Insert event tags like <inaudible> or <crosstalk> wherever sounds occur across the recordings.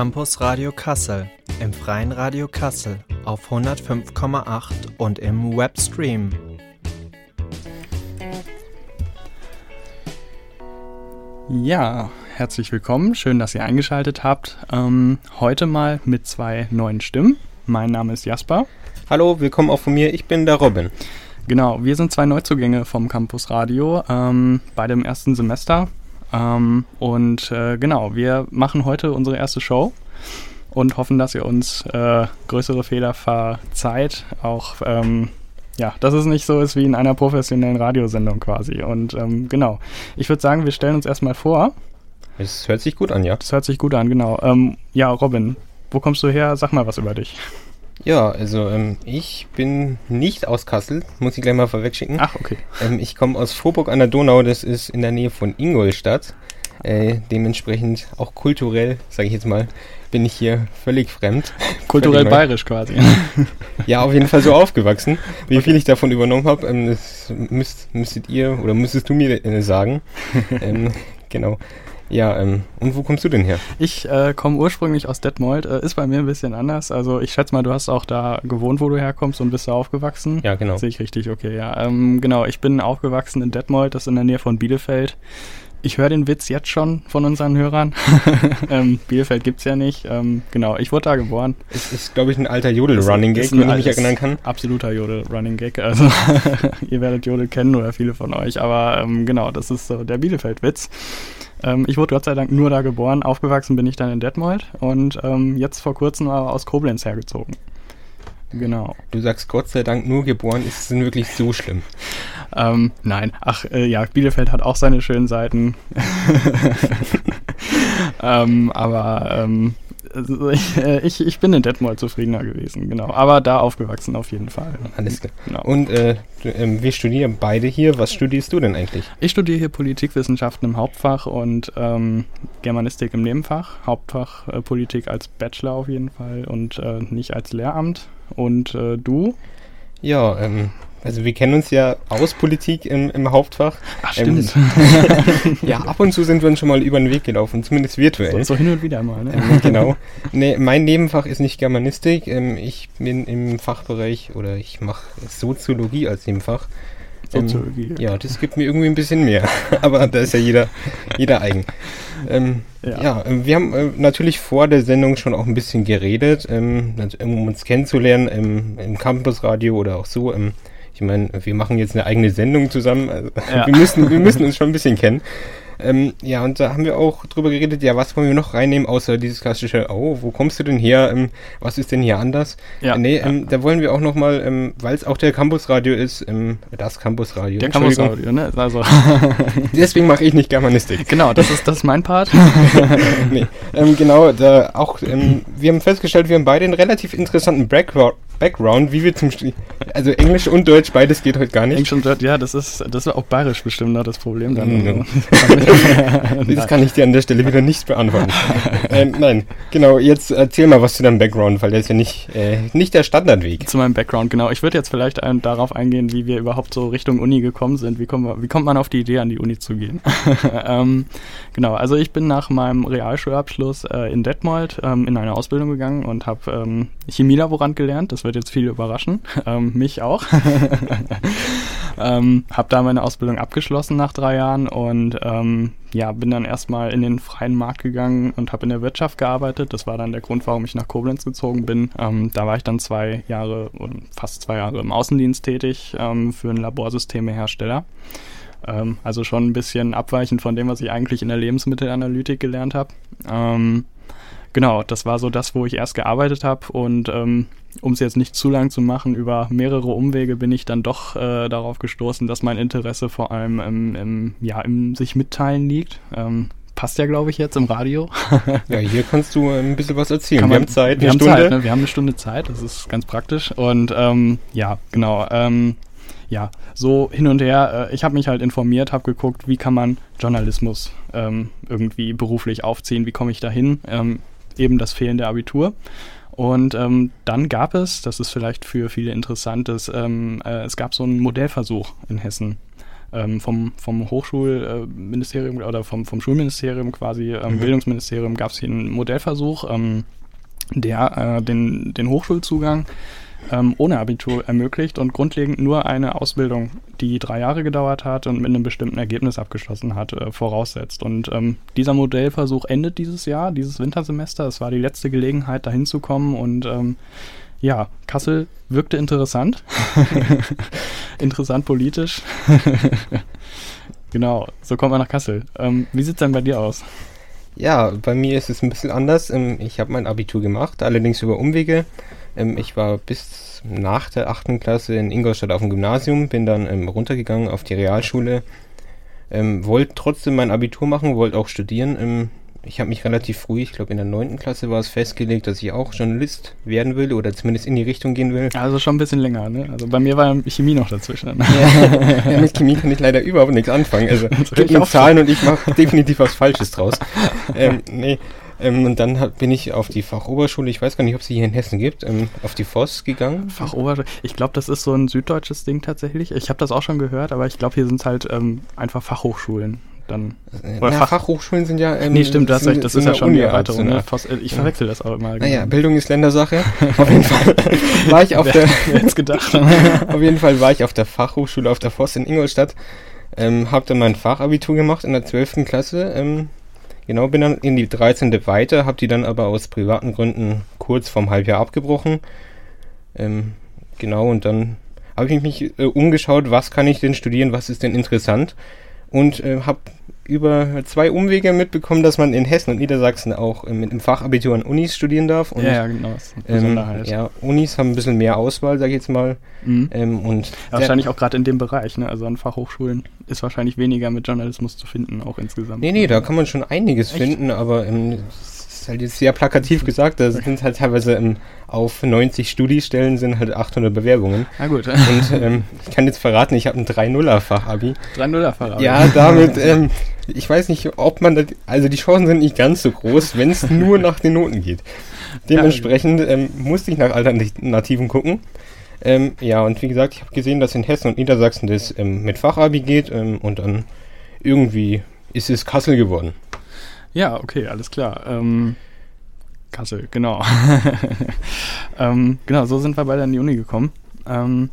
Campus Radio Kassel, im Freien Radio Kassel auf 105,8 und im Webstream. Ja, herzlich willkommen. Schön, dass ihr eingeschaltet habt. Ähm, heute mal mit zwei neuen Stimmen. Mein Name ist Jasper. Hallo, willkommen auch von mir. Ich bin der Robin. Genau, wir sind zwei Neuzugänge vom Campus Radio, ähm, beide im ersten Semester. Ähm, und äh, genau, wir machen heute unsere erste Show und hoffen, dass ihr uns äh, größere Fehler verzeiht. Auch, ähm, ja, dass es nicht so ist wie in einer professionellen Radiosendung quasi. Und ähm, genau, ich würde sagen, wir stellen uns erstmal vor. Es hört sich gut an, ja. Das hört sich gut an, genau. Ähm, ja, Robin, wo kommst du her? Sag mal was über dich. Ja, also ähm, ich bin nicht aus Kassel, muss ich gleich mal vorwegschicken. Ach, okay. Ähm, ich komme aus Vorburg an der Donau, das ist in der Nähe von Ingolstadt. Äh, dementsprechend auch kulturell, sage ich jetzt mal, bin ich hier völlig fremd. <laughs> Kulturell völlig bayerisch quasi. <laughs> ja, auf jeden Fall so aufgewachsen. Wie okay. viel ich davon übernommen habe, ähm, das müsst, müsstet ihr oder müsstest du mir äh, sagen. <laughs> ähm, genau. Ja, ähm, und wo kommst du denn her? Ich äh, komme ursprünglich aus Detmold, äh, ist bei mir ein bisschen anders. Also ich schätze mal, du hast auch da gewohnt, wo du herkommst und bist da aufgewachsen. Ja, genau. Sehe ich richtig, okay, ja. Ähm, genau, ich bin aufgewachsen in Detmold, das ist in der Nähe von Bielefeld. Ich höre den Witz jetzt schon von unseren Hörern. <laughs> ähm, Bielefeld gibt's ja nicht. Ähm, genau, ich wurde da geboren. Es ist, glaube ich, ein alter Jodel-Running-Gag, wenn ich mich erinnern kann. Absoluter Jodel-Running-Gag. Also, <laughs> ihr werdet Jodel kennen oder viele von euch. Aber ähm, genau, das ist so der Bielefeld-Witz. Ähm, ich wurde Gott sei Dank nur da geboren. Aufgewachsen bin ich dann in Detmold und ähm, jetzt vor kurzem aber aus Koblenz hergezogen. Genau. Du sagst Gott sei Dank nur geboren, ist es wirklich so schlimm? ähm, nein, ach äh, ja, Bielefeld hat auch seine schönen Seiten. <laughs> ähm, aber ähm, also ich, äh, ich, ich bin in Detmold zufriedener gewesen, genau. Aber da aufgewachsen auf jeden Fall. Alles klar. Genau. Und äh, äh, wir studieren beide hier. Was studierst du denn eigentlich? Ich studiere hier Politikwissenschaften im Hauptfach und ähm, Germanistik im Nebenfach. Hauptfach äh, Politik als Bachelor auf jeden Fall und äh, nicht als Lehramt. Und äh, du? Ja, ähm, also wir kennen uns ja aus Politik im, im Hauptfach. Ach, stimmt. Ähm, <laughs> <laughs> ja, ab und zu sind wir uns schon mal über den Weg gelaufen, zumindest virtuell. So, so hin und wieder mal, ne? Ähm, genau. Nee, mein Nebenfach ist nicht Germanistik. Ähm, ich bin im Fachbereich oder ich mache Soziologie als Nebenfach. Soziologie. Ähm, ja, das gibt mir irgendwie ein bisschen mehr. <laughs> Aber da ist ja jeder, jeder eigen. Ähm, ja. ja. Ähm, wir haben äh, natürlich vor der Sendung schon auch ein bisschen geredet, ähm, um uns kennenzulernen im, im Campusradio oder auch so. Ähm, ich meine, wir machen jetzt eine eigene Sendung zusammen. Also ja. <laughs> wir, müssen, wir müssen <laughs> uns schon ein bisschen kennen. Ähm, ja, und da haben wir auch drüber geredet, ja, was wollen wir noch reinnehmen, außer dieses klassische, oh, wo kommst du denn her? Ähm, was ist denn hier anders? Ja, äh, nee, ja. Ähm, da wollen wir auch nochmal, ähm, weil es auch der Campusradio ist, ähm, das Campusradio. Der Campusradio, ne? Also. <laughs> Deswegen mache ich nicht Germanistik. Genau, das ist, das ist mein Part. <laughs> nee, ähm, genau, da auch, ähm, wir haben festgestellt, wir haben beide einen relativ interessanten Background, Background, wie wir zum St also Englisch und Deutsch, beides geht heute gar nicht. Englisch und Deutsch, ja, das ist das ist auch bayerisch bestimmt noch das Problem dann. Mhm. <laughs> das kann ich dir an der Stelle wieder nicht beantworten. <laughs> ähm, nein, genau, jetzt erzähl mal was zu deinem Background, weil der ist ja nicht, äh, nicht der Standardweg. Zu meinem Background, genau. Ich würde jetzt vielleicht ein, darauf eingehen, wie wir überhaupt so Richtung Uni gekommen sind. Wie, kommen wir, wie kommt man auf die Idee, an die Uni zu gehen? <laughs> ähm, genau, also ich bin nach meinem Realschulabschluss äh, in Detmold ähm, in eine Ausbildung gegangen und habe ähm, Chemielaborant gelernt. Das wird jetzt viele überraschen, <laughs> ähm, mich auch. <laughs> ähm, habe da meine Ausbildung abgeschlossen nach drei Jahren und ähm, ja, bin dann erstmal in den freien Markt gegangen und habe in der Wirtschaft gearbeitet. Das war dann der Grund, warum ich nach Koblenz gezogen bin. Ähm, da war ich dann zwei Jahre oder fast zwei Jahre im Außendienst tätig ähm, für einen Laborsystemehersteller. Ähm, also schon ein bisschen abweichend von dem, was ich eigentlich in der Lebensmittelanalytik gelernt habe. Ähm, genau, das war so das, wo ich erst gearbeitet habe und ähm, um es jetzt nicht zu lang zu machen, über mehrere Umwege bin ich dann doch äh, darauf gestoßen, dass mein Interesse vor allem im, im ja, im sich mitteilen liegt. Ähm, passt ja, glaube ich, jetzt im Radio. ja, hier kannst du ein bisschen was erzählen. Man, wir haben Zeit, eine wir Stunde. Haben Zeit, ne? Wir haben eine Stunde Zeit, das ist ganz praktisch. Und ähm, ja, genau. Ähm, ja, so hin und her. Äh, ich habe mich halt informiert, habe geguckt, wie kann man Journalismus ähm, irgendwie beruflich aufziehen, wie komme ich da hin? Ähm, eben das fehlende Abitur. Und ähm, dann gab es, das ist vielleicht für viele interessant, dass, ähm, äh, es gab so einen Modellversuch in Hessen. ähm, vom, vom Hochschulministerium oder vom, vom Schulministerium quasi, ähm, mhm. Bildungsministerium, gab es hier einen Modellversuch, ähm, der äh, den, den Hochschulzugang ähm, ohne Abitur ermöglicht und grundlegend nur eine Ausbildung, die drei Jahre gedauert hat und mit einem bestimmten Ergebnis abgeschlossen hat, äh, voraussetzt. Und ähm, dieser Modellversuch endet dieses Jahr, dieses Wintersemester. Es war die letzte Gelegenheit, dahin zu kommen und ähm, ja, Kassel wirkte interessant. <laughs> interessant politisch. genau, so kommt man nach Kassel. Ähm, wie sieht es denn bei dir aus? Ja, bei mir ist es ein bisschen anders. Ähm, ich habe mein Abitur gemacht, allerdings über Umwege. Ähm, ich war bis nach der 8. Klasse in Ingolstadt auf dem Gymnasium, bin dann ähm, runtergegangen auf die Realschule, wollte trotzdem mein Abitur machen, wollte auch studieren ich habe mich relativ früh, ich glaube in der 9. Klasse war es festgelegt, dass ich auch Journalist werden will oder zumindest in die Richtung gehen will. Also schon ein bisschen länger, ne? Also bei mir war Chemie noch dazwischen. Ja, mit Chemie kann ich leider überhaupt nichts anfangen. Also <laughs> gib mir Zahlen und ich mache <laughs> definitiv was Falsches draus. ähm, nee. Ähm, und dann hab, bin ich auf die Fachoberschule, ich weiß gar nicht, ob es sie hier in Hessen gibt, ähm, auf die Voss gegangen. Fachoberschule, ich glaube, das ist so ein süddeutsches Ding tatsächlich. Ich habe das auch schon gehört, aber ich glaube, hier sind es halt ähm, einfach Fachhochschulen dann. Oder Fach Fachhochschulen sind ja. Ähm, nee, stimmt, hast recht, das ist ja schon die Erweiterung. Ne? Ich verwechsel das auch immer. Naja, Bildung ist Ländersache. <laughs> auf jeden Fall <laughs> war ich auf der. jetzt gedacht. <laughs> auf jeden Fall war ich auf der Fachhochschule auf der Voss in Ingolstadt. Ähm, hab dann mein Fachabitur gemacht in der 12. Klasse. Ähm, genau, bin dann in die 13. weiter, hab die dann aber aus privaten Gründen kurz vorm Halbjahr abgebrochen. Ähm, genau, und dann habe ich mich äh, umgeschaut, was kann ich denn studieren, was ist denn interessant und äh, habe über zwei Umwege mitbekommen, dass man in Hessen und Niedersachsen auch äh, mit einem Fachabitur an Unis studieren darf. Und, ja, ja, genau. Ähm, ja, Unis haben ein bisschen mehr Auswahl, sage ich jetzt mal. Mhm. Ähm, und ja, wahrscheinlich auch gerade in dem Bereich, ne? Also an Fachhochschulen ist wahrscheinlich weniger mit Journalismus zu finden, auch insgesamt. Nee, nee, da kann man schon einiges Echt? finden, aber ähm, ist halt jetzt sehr plakativ gesagt, da sind halt teilweise ähm, auf 90 Studiestellen sind halt 800 Bewerbungen. Na gut. Und ähm, ich kann jetzt verraten, ich habe ein 3-0er-Fachabi. 3-0er-Fachabi? Ja, damit, ähm, ich weiß nicht, ob man, das, also die Chancen sind nicht ganz so groß, wenn es nur nach den Noten geht. Dementsprechend ähm, musste ich nach Alternativen gucken. Ähm, ja, und wie gesagt, ich habe gesehen, dass in Hessen und Niedersachsen das ähm, mit Fachabi geht und dann irgendwie ist es Kassel geworden. Ja, okay, alles klar. Ähm, Kassel, genau. <laughs> ähm, genau, so sind wir beide an die Uni gekommen. Ähm,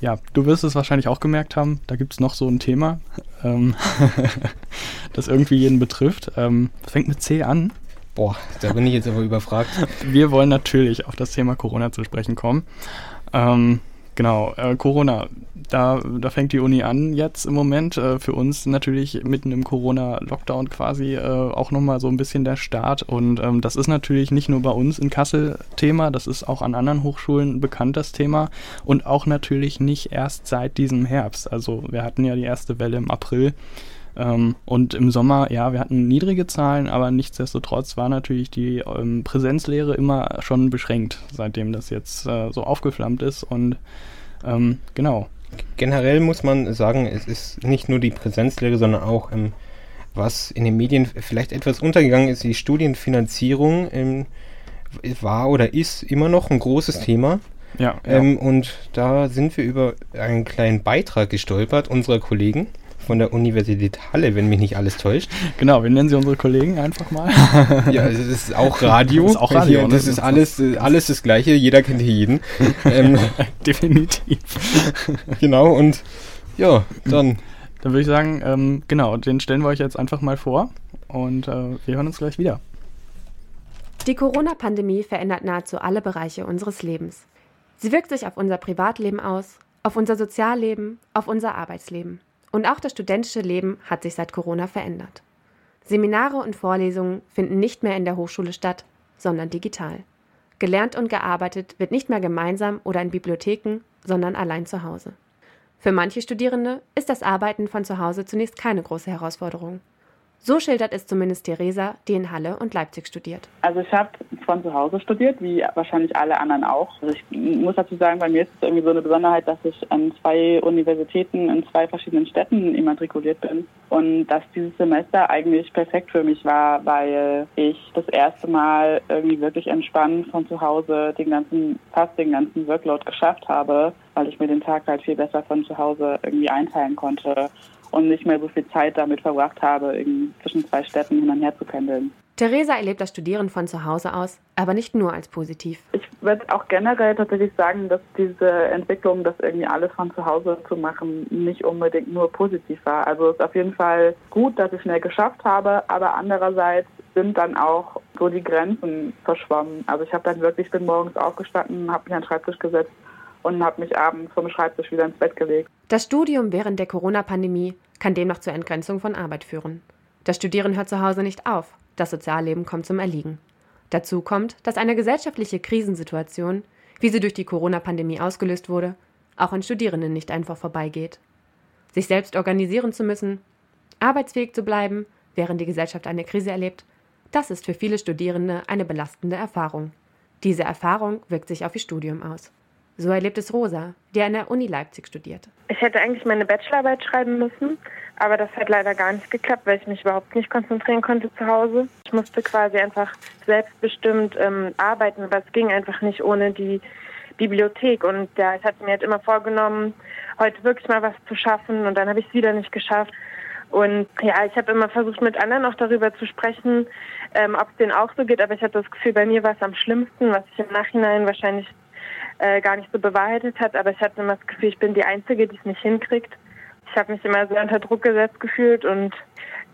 ja, du wirst es wahrscheinlich auch gemerkt haben, da gibt es noch so ein Thema, ähm, <laughs> das irgendwie jeden betrifft. Ähm, fängt mit C an. Boah, da bin ich jetzt aber überfragt. <laughs> Wir wollen natürlich auf das Thema Corona zu sprechen kommen. Ähm, genau, äh, Corona da, da fängt die Uni an jetzt im Moment. Äh, für uns natürlich mitten im Corona-Lockdown quasi äh, auch nochmal so ein bisschen der Start. Und ähm, das ist natürlich nicht nur bei uns in Kassel Thema, das ist auch an anderen Hochschulen bekannt, das Thema. Und auch natürlich nicht erst seit diesem Herbst. Also wir hatten ja die erste Welle im April. Ähm, und im Sommer, ja, wir hatten niedrige Zahlen, aber nichtsdestotrotz war natürlich die ähm, Präsenzlehre immer schon beschränkt, seitdem das jetzt äh, so aufgeflammt ist. Und ähm, genau, generell muss man sagen, es ist nicht nur die Präsenzlehre, sondern auch, ähm, was in den Medien vielleicht etwas untergegangen ist, die Studienfinanzierung ähm, war oder ist immer noch ein großes Thema. Ja, ja. Ähm, und da sind wir über einen kleinen Beitrag gestolpert unserer Kollegen von der Universität Halle, wenn mich nicht alles täuscht. Genau, wir nennen sie unsere Kollegen einfach mal. ja, das ist auch <laughs> Radio. Das ist auch Radio. Hier, das ne? ist alles, alles das Gleiche. Jeder kennt hier jeden. Ähm, <laughs> Definitiv. genau, und ja, dann. Dann würde ich sagen, ähm, genau, den stellen wir euch jetzt einfach mal vor und äh, wir hören uns gleich wieder. Die Corona-Pandemie verändert nahezu alle Bereiche unseres Lebens. Sie wirkt sich auf unser Privatleben aus, auf unser Sozialleben, auf unser Arbeitsleben. Und auch das studentische Leben hat sich seit Corona verändert. Seminare und Vorlesungen finden nicht mehr in der Hochschule statt, sondern digital. Gelernt und gearbeitet wird nicht mehr gemeinsam oder in Bibliotheken, sondern allein zu Hause. Für manche Studierende ist das Arbeiten von zu Hause zunächst keine große Herausforderung. So schildert es zumindest Theresa, die in Halle und Leipzig studiert. Also ich habe von zu Hause studiert, wie wahrscheinlich alle anderen auch. Also ich muss dazu sagen, bei mir ist es irgendwie so eine Besonderheit, dass ich an zwei Universitäten in zwei verschiedenen Städten immatrikuliert bin. Und dass dieses Semester eigentlich perfekt für mich war, weil ich das erste Mal irgendwie wirklich entspannt von zu Hause den ganzen, fast den ganzen Workload geschafft habe, weil ich mir den Tag halt viel besser von zu Hause irgendwie einteilen konnte und nicht mehr so viel Zeit damit verbracht habe, zwischen zwei Städten hin und her zu pendeln. Theresa erlebt das Studieren von zu Hause aus, aber nicht nur als positiv. Ich würde auch generell tatsächlich sagen, dass diese Entwicklung, das irgendwie alles von zu Hause zu machen, nicht unbedingt nur positiv war. Also es ist auf jeden Fall gut, dass ich schnell geschafft habe, aber andererseits sind dann auch so die Grenzen verschwommen. Also ich habe dann wirklich, bin morgens aufgestanden, habe mich an den Schreibtisch gesetzt und habe mich abends vom Schreibtisch wieder ins Bett gelegt. Das Studium während der Corona-Pandemie kann demnach zur Entgrenzung von Arbeit führen. Das Studieren hört zu Hause nicht auf, das Sozialleben kommt zum Erliegen. Dazu kommt, dass eine gesellschaftliche Krisensituation, wie sie durch die Corona-Pandemie ausgelöst wurde, auch an Studierenden nicht einfach vorbeigeht. Sich selbst organisieren zu müssen, arbeitsfähig zu bleiben, während die Gesellschaft eine Krise erlebt, das ist für viele Studierende eine belastende Erfahrung. Diese Erfahrung wirkt sich auf ihr Studium aus. So erlebt es Rosa, die an der Uni Leipzig studiert. Ich hätte eigentlich meine Bachelorarbeit schreiben müssen, aber das hat leider gar nicht geklappt, weil ich mich überhaupt nicht konzentrieren konnte zu Hause. Ich musste quasi einfach selbstbestimmt ähm, arbeiten, aber es ging einfach nicht ohne die Bibliothek. Und ja, ich hatte mir halt immer vorgenommen, heute wirklich mal was zu schaffen und dann habe ich es wieder nicht geschafft. Und ja, ich habe immer versucht, mit anderen auch darüber zu sprechen, ähm, ob es denen auch so geht, aber ich hatte das Gefühl, bei mir war es am schlimmsten, was ich im Nachhinein wahrscheinlich äh, gar nicht so bewahrheitet hat, aber ich hatte immer das Gefühl, ich bin die Einzige, die es nicht hinkriegt. Ich habe mich immer sehr unter Druck gesetzt gefühlt und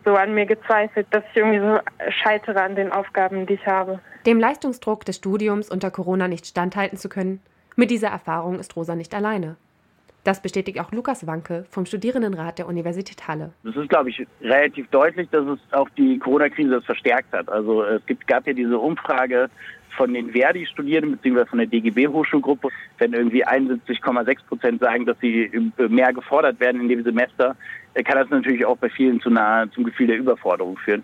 so an mir gezweifelt, dass ich irgendwie so scheitere an den Aufgaben, die ich habe. Dem Leistungsdruck des Studiums unter Corona nicht standhalten zu können, mit dieser Erfahrung ist Rosa nicht alleine. Das bestätigt auch Lukas Wanke vom Studierendenrat der Universität Halle. Es ist, glaube ich, relativ deutlich, dass es auch die Corona-Krise verstärkt hat. Also es gibt, gab ja diese Umfrage von den Verdi-Studierenden bzw. von der DGB-Hochschulgruppe, wenn irgendwie 71,6 Prozent sagen, dass sie mehr gefordert werden in dem Semester, äh, kann das natürlich auch bei vielen zu nahe zum Gefühl der Überforderung führen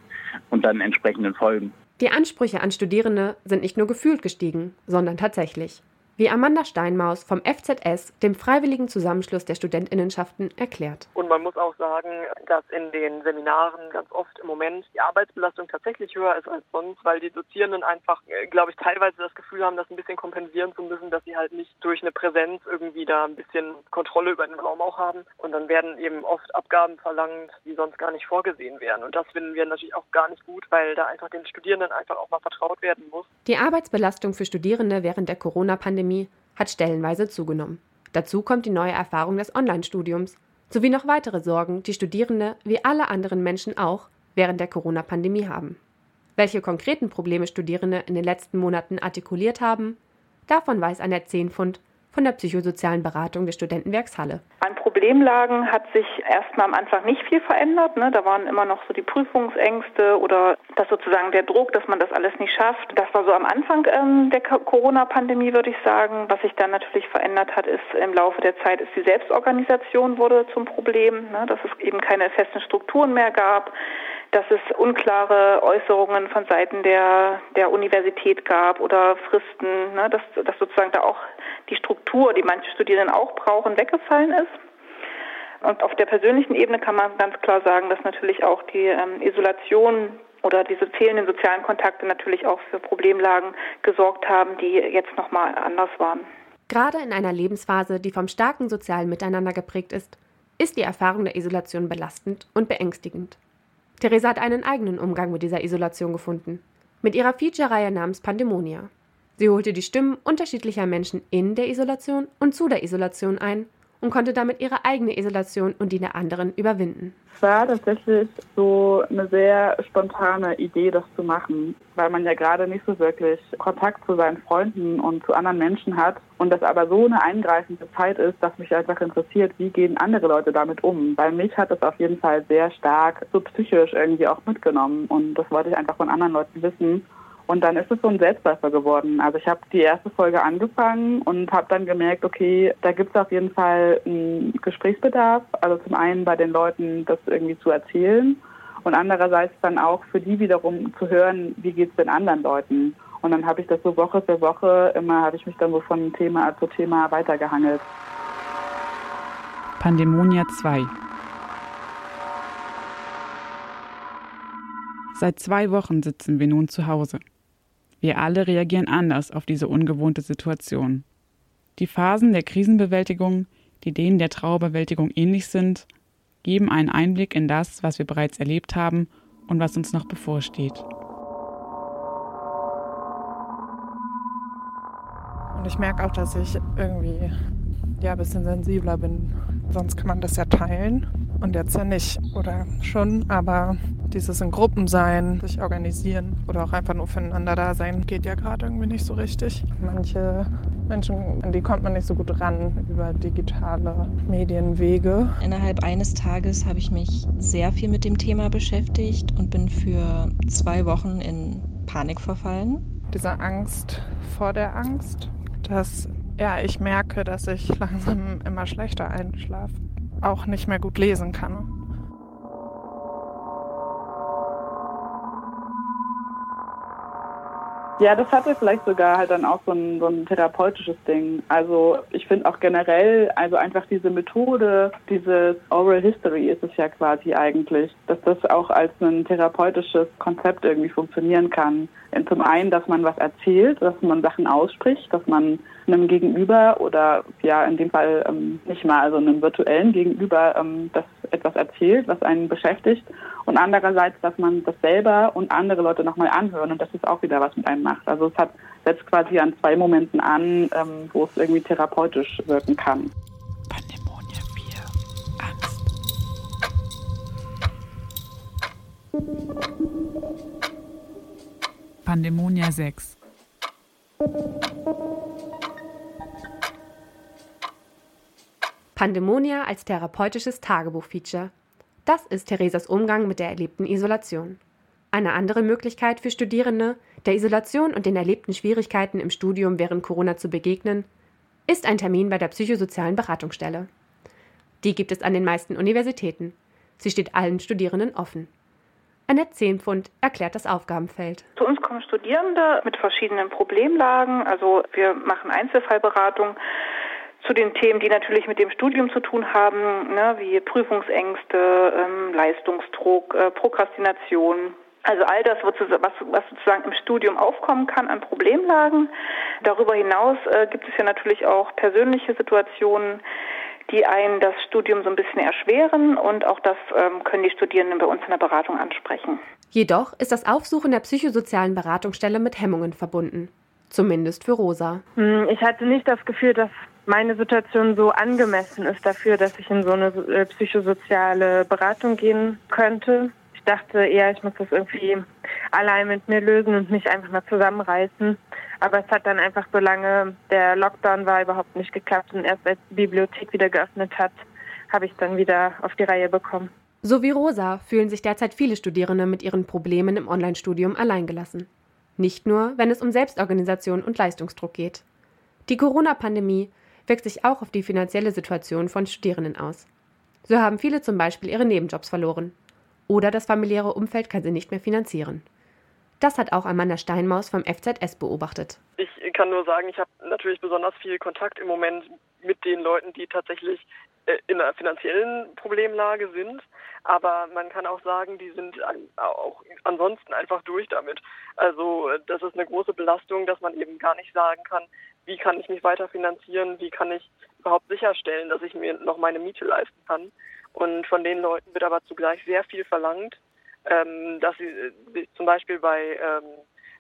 und dann entsprechenden Folgen. Die Ansprüche an Studierende sind nicht nur gefühlt gestiegen, sondern tatsächlich wie Amanda Steinmaus vom FZS, dem Freiwilligen Zusammenschluss der Studentinnenschaften, erklärt. Und man muss auch sagen, dass in den Seminaren ganz oft im Moment die Arbeitsbelastung tatsächlich höher ist als sonst, weil die Dozierenden einfach, äh, glaube ich, teilweise das Gefühl haben, das ein bisschen kompensieren zu müssen, dass sie halt nicht durch eine Präsenz irgendwie da ein bisschen Kontrolle über den Raum auch haben. Und dann werden eben oft Abgaben verlangt, die sonst gar nicht vorgesehen wären. Und das finden wir natürlich auch gar nicht gut, weil da einfach den Studierenden einfach auch mal vertraut werden muss. Die Arbeitsbelastung für Studierende während der Corona-Pandemie Pandemie hat stellenweise zugenommen. Dazu kommt die neue Erfahrung des Online-Studiums sowie noch weitere Sorgen, die Studierende wie alle anderen Menschen auch während der Corona-Pandemie haben. Welche konkreten Probleme Studierende in den letzten Monaten artikuliert haben, davon weiß Annette Zehnfund von der psychosozialen Beratung des Studentenwerks Halle. An Problemlagen hat sich erstmal am Anfang nicht viel verändert. Ne? Da waren immer noch so die Prüfungsängste oder das sozusagen der Druck, dass man das alles nicht schafft. Das war so am Anfang ähm, der Corona-Pandemie, würde ich sagen. Was sich dann natürlich verändert hat, ist im Laufe der Zeit, ist die Selbstorganisation wurde zum Problem, ne? dass es eben keine festen Strukturen mehr gab dass es unklare Äußerungen von Seiten der, der Universität gab oder Fristen, ne, dass, dass sozusagen da auch die Struktur, die manche Studierenden auch brauchen, weggefallen ist. Und auf der persönlichen Ebene kann man ganz klar sagen, dass natürlich auch die ähm, Isolation oder diese fehlenden sozialen Kontakte natürlich auch für Problemlagen gesorgt haben, die jetzt nochmal anders waren. Gerade in einer Lebensphase, die vom starken sozialen Miteinander geprägt ist, ist die Erfahrung der Isolation belastend und beängstigend. Theresa hat einen eigenen Umgang mit dieser Isolation gefunden. Mit ihrer Feature-Reihe namens Pandemonia. Sie holte die Stimmen unterschiedlicher Menschen in der Isolation und zu der Isolation ein und konnte damit ihre eigene Isolation und die der anderen überwinden. Es war tatsächlich so eine sehr spontane Idee, das zu machen, weil man ja gerade nicht so wirklich Kontakt zu seinen Freunden und zu anderen Menschen hat und das aber so eine eingreifende Zeit ist, dass mich einfach interessiert, wie gehen andere Leute damit um. Bei mich hat es auf jeden Fall sehr stark so psychisch irgendwie auch mitgenommen und das wollte ich einfach von anderen Leuten wissen. Und dann ist es so ein Selbstläufer geworden. Also ich habe die erste Folge angefangen und habe dann gemerkt, okay, da gibt es auf jeden Fall einen Gesprächsbedarf. Also zum einen bei den Leuten, das irgendwie zu erzählen und andererseits dann auch für die wiederum zu hören, wie geht es den anderen Leuten. Und dann habe ich das so Woche für Woche immer, habe ich mich dann so von Thema zu Thema weitergehangelt. Pandemonia 2 Seit zwei Wochen sitzen wir nun zu Hause. Wir alle reagieren anders auf diese ungewohnte Situation. Die Phasen der Krisenbewältigung, die denen der Trauerbewältigung ähnlich sind, geben einen Einblick in das, was wir bereits erlebt haben und was uns noch bevorsteht. Und ich merke auch, dass ich irgendwie ja, ein bisschen sensibler bin. Sonst kann man das ja teilen und jetzt ja nicht. Oder schon, aber dieses in Gruppen sein, sich organisieren oder auch einfach nur füreinander da sein, geht ja gerade irgendwie nicht so richtig. Manche Menschen, an die kommt man nicht so gut ran über digitale Medienwege. Innerhalb eines Tages habe ich mich sehr viel mit dem Thema beschäftigt und bin für zwei Wochen in Panik verfallen. Diese Angst vor der Angst, dass ja, ich merke, dass ich <laughs> langsam immer schlechter einschlafe, auch nicht mehr gut lesen kann. Ja, das hatte vielleicht sogar halt dann auch so ein, so ein therapeutisches Ding. Also ich finde auch generell, also einfach diese Methode, dieses Oral History ist es ja quasi eigentlich, dass das auch als ein therapeutisches Konzept irgendwie funktionieren kann. Zum einen, dass man was erzählt, dass man Sachen ausspricht, dass man einem Gegenüber oder ja in dem Fall ähm, nicht mal, also einem virtuellen Gegenüber ähm, das etwas erzählt, was einen beschäftigt und andererseits, dass man das selber und andere Leute nochmal anhören und das ist auch wieder was mit einem macht. Also es hat setzt quasi an zwei Momenten an, ähm, wo es irgendwie therapeutisch wirken kann. Pandemonia 4. Angst. Pandemonia 6. Pandemonia als therapeutisches Tagebuchfeature. Das ist Theresas Umgang mit der erlebten Isolation. Eine andere Möglichkeit für Studierende, der Isolation und den erlebten Schwierigkeiten im Studium während Corona zu begegnen, ist ein Termin bei der psychosozialen Beratungsstelle. Die gibt es an den meisten Universitäten. Sie steht allen Studierenden offen. Annette Zehnpfund erklärt das Aufgabenfeld. Zu uns kommen Studierende mit verschiedenen Problemlagen. Also wir machen Einzelfallberatung zu den Themen, die natürlich mit dem Studium zu tun haben, ne, wie Prüfungsängste, ähm, Leistungsdruck, äh, Prokrastination. Also all das, was, sozusagen im Studium aufkommen kann an Problemlagen. Darüber hinaus äh, gibt es ja natürlich auch persönliche Situationen, die einen das Studium so ein bisschen erschweren und auch das ähm, können die Studierenden bei uns in der Beratung ansprechen. Jedoch ist das Aufsuchen der psychosozialen Beratungsstelle mit Hemmungen verbunden. Zumindest für Rosa. Hm, ich hatte nicht das Gefühl, dass meine Situation so angemessen ist dafür, dass ich in so eine äh, psychosoziale Beratung gehen könnte. Dachte eher, ich muss das irgendwie allein mit mir lösen und mich einfach mal zusammenreißen. Aber es hat dann einfach, solange der Lockdown war, überhaupt nicht geklappt. Und erst als die Bibliothek wieder geöffnet hat, habe ich dann wieder auf die Reihe bekommen. So wie Rosa fühlen sich derzeit viele Studierende mit ihren Problemen im Onlinestudium alleingelassen. Nicht nur, wenn es um Selbstorganisation und Leistungsdruck geht. Die Corona-Pandemie wirkt sich auch auf die finanzielle Situation von Studierenden aus. So haben viele zum Beispiel ihre Nebenjobs verloren. Oder das familiäre Umfeld kann sie nicht mehr finanzieren. Das hat auch Amanda Steinmaus vom FZS beobachtet. Ich kann nur sagen, ich habe natürlich besonders viel Kontakt im Moment mit den Leuten, die tatsächlich äh, in einer finanziellen Problemlage sind. Aber man kann auch sagen, die sind auch ansonsten einfach durch damit. Also das ist eine große Belastung, dass man eben gar nicht sagen kann, wie kann ich mich weiter finanzieren, wie kann ich überhaupt sicherstellen, dass ich mir noch meine Miete leisten kann. Und von den Leuten wird aber zugleich sehr viel verlangt, ähm, dass sie sich zum Beispiel bei ähm,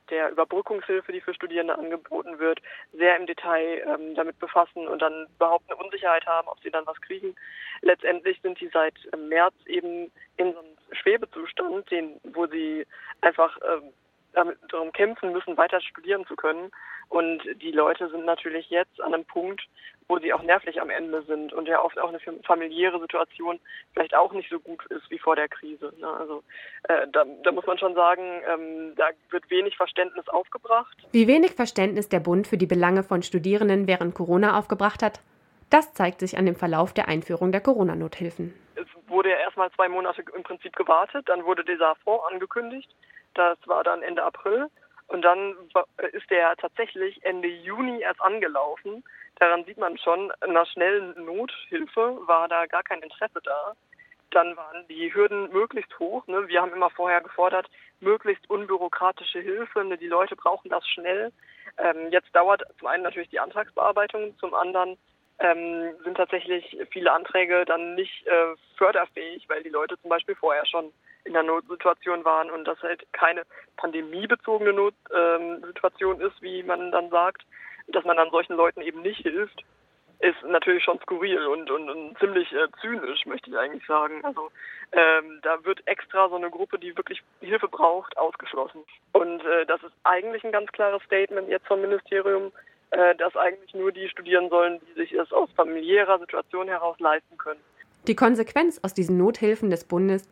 der Überbrückungshilfe, die für Studierende angeboten wird, sehr im Detail ähm, damit befassen und dann überhaupt eine Unsicherheit haben, ob sie dann was kriegen. Letztendlich sind die seit März eben in so einem Schwebezustand, den, wo sie einfach ähm, damit, darum kämpfen müssen, weiter studieren zu können. Und die Leute sind natürlich jetzt an einem Punkt, wo sie auch nervlich am Ende sind und ja oft auch eine familiäre Situation vielleicht auch nicht so gut ist wie vor der Krise. Ne? Also äh, da, da, muss man schon sagen, ähm, da wird wenig Verständnis aufgebracht. Wie wenig Verständnis der Bund für die Belange von Studierenden während Corona aufgebracht hat, das zeigt sich an dem Verlauf der Einführung der Corona-Nothilfen. Es wurde ja erstmal zwei Monate im Prinzip gewartet, dann wurde dieser Fonds angekündigt, das war dann Ende April und dann ist der tatsächlich Ende Juni erst angelaufen. Daran sieht man schon, einer schnellen Nothilfe war da gar kein Interesse da. Dann waren die Hürden möglichst hoch. Ne? Wir haben immer vorher gefordert, möglichst unbürokratische Hilfe. Ne? Die Leute brauchen das schnell. Ähm, jetzt dauert zum einen natürlich die Antragsbearbeitung, zum anderen ähm, sind tatsächlich viele Anträge dann nicht äh, förderfähig, weil die Leute zum Beispiel vorher schon in einer Notsituation waren und das halt keine pandemiebezogene Notsituation ähm, ist, wie man dann sagt, dass man dann solchen Leuten eben nicht hilft, ist natürlich schon skurril und, und, und ziemlich äh, zynisch, möchte ich eigentlich sagen. Also ähm, da wird extra so eine Gruppe, die wirklich Hilfe braucht, ausgeschlossen. Und äh, das ist eigentlich ein ganz klares Statement jetzt vom Ministerium, dass eigentlich nur die studieren sollen, die sich es aus familiärer Situation heraus leisten können. Die Konsequenz aus diesen Nothilfen des Bundes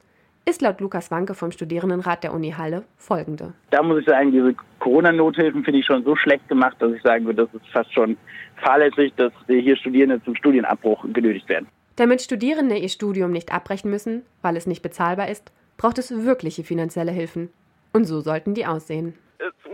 ist laut Lukas Wanke vom Studierendenrat der Uni Halle folgende. Da muss ich sagen, diese Corona-Nothilfen finde ich schon so schlecht gemacht, dass ich sagen würde, das ist fast schon fahrlässig, dass hier Studierende zum Studienabbruch genötigt werden. Damit Studierende ihr Studium nicht abbrechen müssen, weil es nicht bezahlbar ist, braucht es wirkliche finanzielle Hilfen. Und so sollten die aussehen.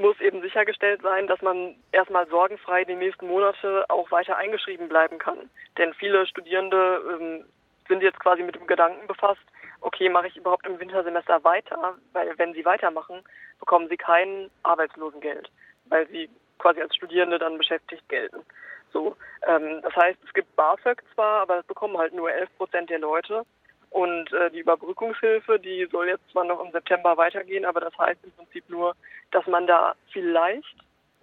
Muss eben sichergestellt sein, dass man erstmal sorgenfrei die nächsten Monate auch weiter eingeschrieben bleiben kann. Denn viele Studierende ähm, sind jetzt quasi mit dem Gedanken befasst, okay, mache ich überhaupt im Wintersemester weiter? Weil wenn sie weitermachen, bekommen sie kein Arbeitslosengeld, weil sie quasi als Studierende dann beschäftigt gelten. So, ähm, das heißt, es gibt BAföG zwar, aber das bekommen halt nur 11 Prozent der Leute. Und äh, die Überbrückungshilfe, die soll jetzt zwar noch im September weitergehen, aber das heißt im Prinzip nur, dass man da vielleicht,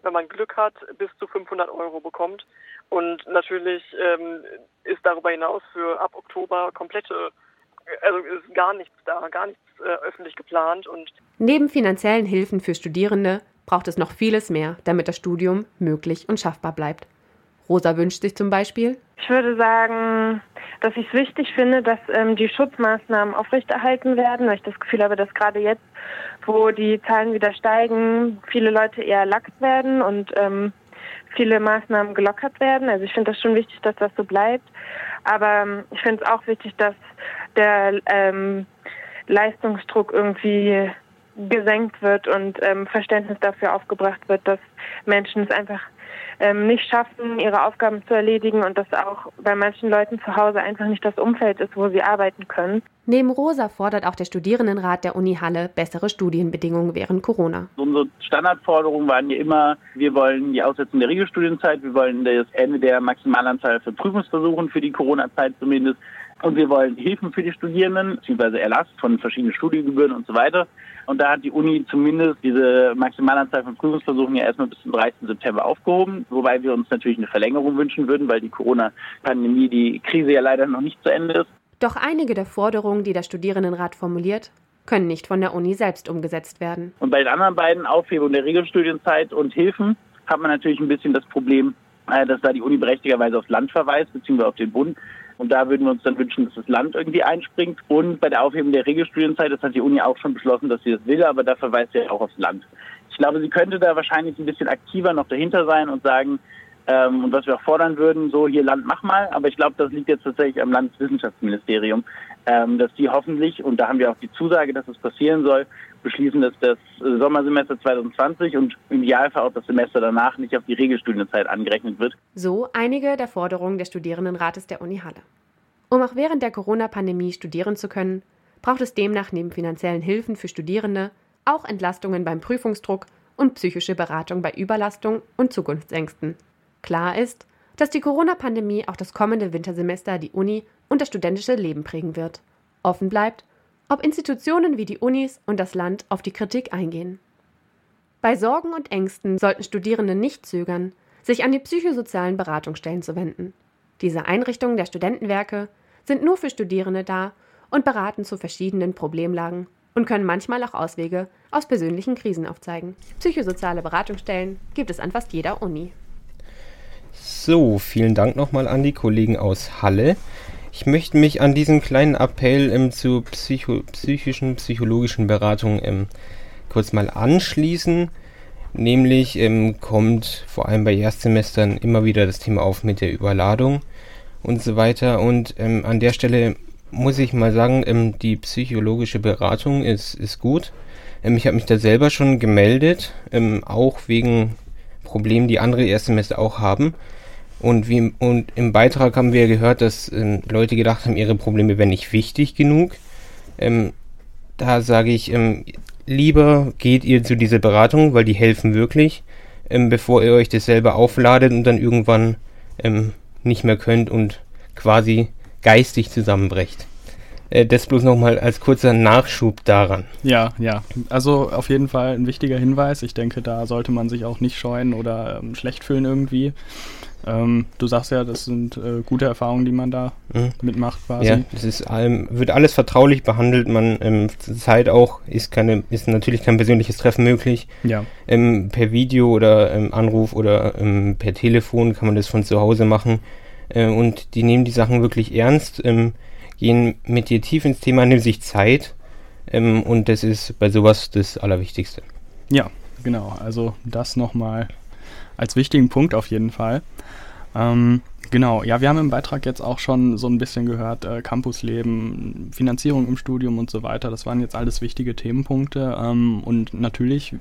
wenn man Glück hat, bis zu 500 Euro bekommt. Und natürlich ähm, ist darüber hinaus für ab Oktober komplette also ist gar nichts da, gar nichts äh, öffentlich geplant. Und Neben finanziellen Hilfen für Studierende braucht es noch vieles mehr, damit das Studium möglich und schaffbar bleibt. Rosa wünscht sich zum Beispiel. Ich würde sagen, dass ich es wichtig finde, dass ähm, die Schutzmaßnahmen aufrechterhalten werden, weil ich das Gefühl habe, dass gerade jetzt, wo die Zahlen wieder steigen, viele Leute eher lax werden und ähm, viele Maßnahmen gelockert werden. Also ich finde das schon wichtig, dass das so bleibt. Aber ähm, ich finde es auch wichtig, dass der ähm, Leistungsdruck irgendwie gesenkt wird und ähm, Verständnis dafür aufgebracht wird, dass Menschen es einfach ähm, nicht schaffen, ihre Aufgaben zu erledigen und dass auch bei manchen Leuten zu Hause einfach nicht das Umfeld ist, wo sie arbeiten können. Neben Rosa fordert auch der Studierendenrat der Uni Halle bessere Studienbedingungen während Corona. Unsere Standardforderungen waren ja immer, wir wollen die Aussetzung der Regelstudienzeit, wir wollen das Ende der Maximalanzahl für Prüfungsversuchen für die Corona-Zeit zumindest und wir wollen Hilfen für die Studierenden, beziehungsweise Erlass von verschiedenen Studiengebühren und so weiter. Und da hat die Uni zumindest diese Maximalanzahl von Prüfungsversuchen ja erstmal bis zum 30. September aufgehoben, wobei wir uns natürlich eine Verlängerung wünschen würden, weil die Corona-Pandemie, die Krise ja leider noch nicht zu Ende ist. Doch einige der Forderungen, die der Studierendenrat formuliert, können nicht von der Uni selbst umgesetzt werden. Und bei den anderen beiden, Aufhebung der Regelstudienzeit und Hilfen, hat man natürlich ein bisschen das Problem, äh, dass da die Uni berechtigerweise aufs Land verweist, beziehungsweise auf den Bund. Und da würden wir uns dann wünschen, dass das Land irgendwie einspringt. Und bei der Aufhebung der Regelstudienzeit, das hat die Uni auch schon beschlossen, dass sie das will, aber da verweist sie auch aufs Land. Ich glaube, sie könnte da wahrscheinlich ein bisschen aktiver noch dahinter sein und sagen, ähm, und was wir auch fordern würden, so hier Land mach mal. Aber ich glaube, das liegt jetzt tatsächlich am Landeswissenschaftsministerium, ähm, dass die hoffentlich, und da haben wir auch die Zusage, dass es passieren soll, beschließen, dass das Sommersemester 2020 und im Idealfall auch das Semester danach nicht auf die Regelstudienzeit angerechnet wird. So einige der Forderungen des Studierendenrates der Uni Halle. Um auch während der Corona-Pandemie studieren zu können, braucht es demnach neben finanziellen Hilfen für Studierende auch Entlastungen beim Prüfungsdruck und psychische Beratung bei Überlastung und Zukunftsängsten. Klar ist, dass die Corona-Pandemie auch das kommende Wintersemester die Uni und das studentische Leben prägen wird. Offen bleibt, ob Institutionen wie die Unis und das Land auf die Kritik eingehen. Bei Sorgen und Ängsten sollten Studierende nicht zögern, sich an die psychosozialen Beratungsstellen zu wenden. Diese Einrichtungen der Studentenwerke sind nur für Studierende da und beraten zu verschiedenen Problemlagen und können manchmal auch Auswege aus persönlichen Krisen aufzeigen. Psychosoziale Beratungsstellen gibt es an fast jeder Uni. So, vielen Dank nochmal an die Kollegen aus Halle. Ich möchte mich an diesen kleinen Appell ähm, zu psycho psychischen, psychologischen Beratungen ähm, kurz mal anschließen. Nämlich ähm, kommt vor allem bei Erstsemestern immer wieder das Thema auf mit der Überladung und so weiter. Und ähm, an der Stelle muss ich mal sagen, ähm, die psychologische Beratung ist, ist gut. Ähm, ich habe mich da selber schon gemeldet, ähm, auch wegen Problemen, die andere Erstsemester auch haben. Und, wie, und im Beitrag haben wir gehört, dass ähm, Leute gedacht haben, ihre Probleme wären nicht wichtig genug. Ähm, da sage ich, ähm, lieber geht ihr zu dieser Beratung, weil die helfen wirklich, ähm, bevor ihr euch das selber aufladet und dann irgendwann ähm, nicht mehr könnt und quasi geistig zusammenbrecht. Äh, das bloß nochmal als kurzer Nachschub daran. Ja, ja. Also auf jeden Fall ein wichtiger Hinweis. Ich denke, da sollte man sich auch nicht scheuen oder ähm, schlecht fühlen irgendwie. Ähm, du sagst ja, das sind äh, gute Erfahrungen, die man da mhm. mitmacht quasi. Ja, es ist allem, wird alles vertraulich behandelt. Man ähm, Zeit auch ist keine, ist natürlich kein persönliches Treffen möglich. Ja. Ähm, per Video oder ähm, Anruf oder ähm, per Telefon kann man das von zu Hause machen. Äh, und die nehmen die Sachen wirklich ernst, ähm, gehen mit dir tief ins Thema, nehmen sich Zeit. Ähm, und das ist bei sowas das Allerwichtigste. Ja, genau. Also das nochmal als wichtigen Punkt auf jeden Fall. Ähm, genau, ja, wir haben im Beitrag jetzt auch schon so ein bisschen gehört, äh, Campusleben, Finanzierung im Studium und so weiter. Das waren jetzt alles wichtige Themenpunkte. Ähm, und natürlich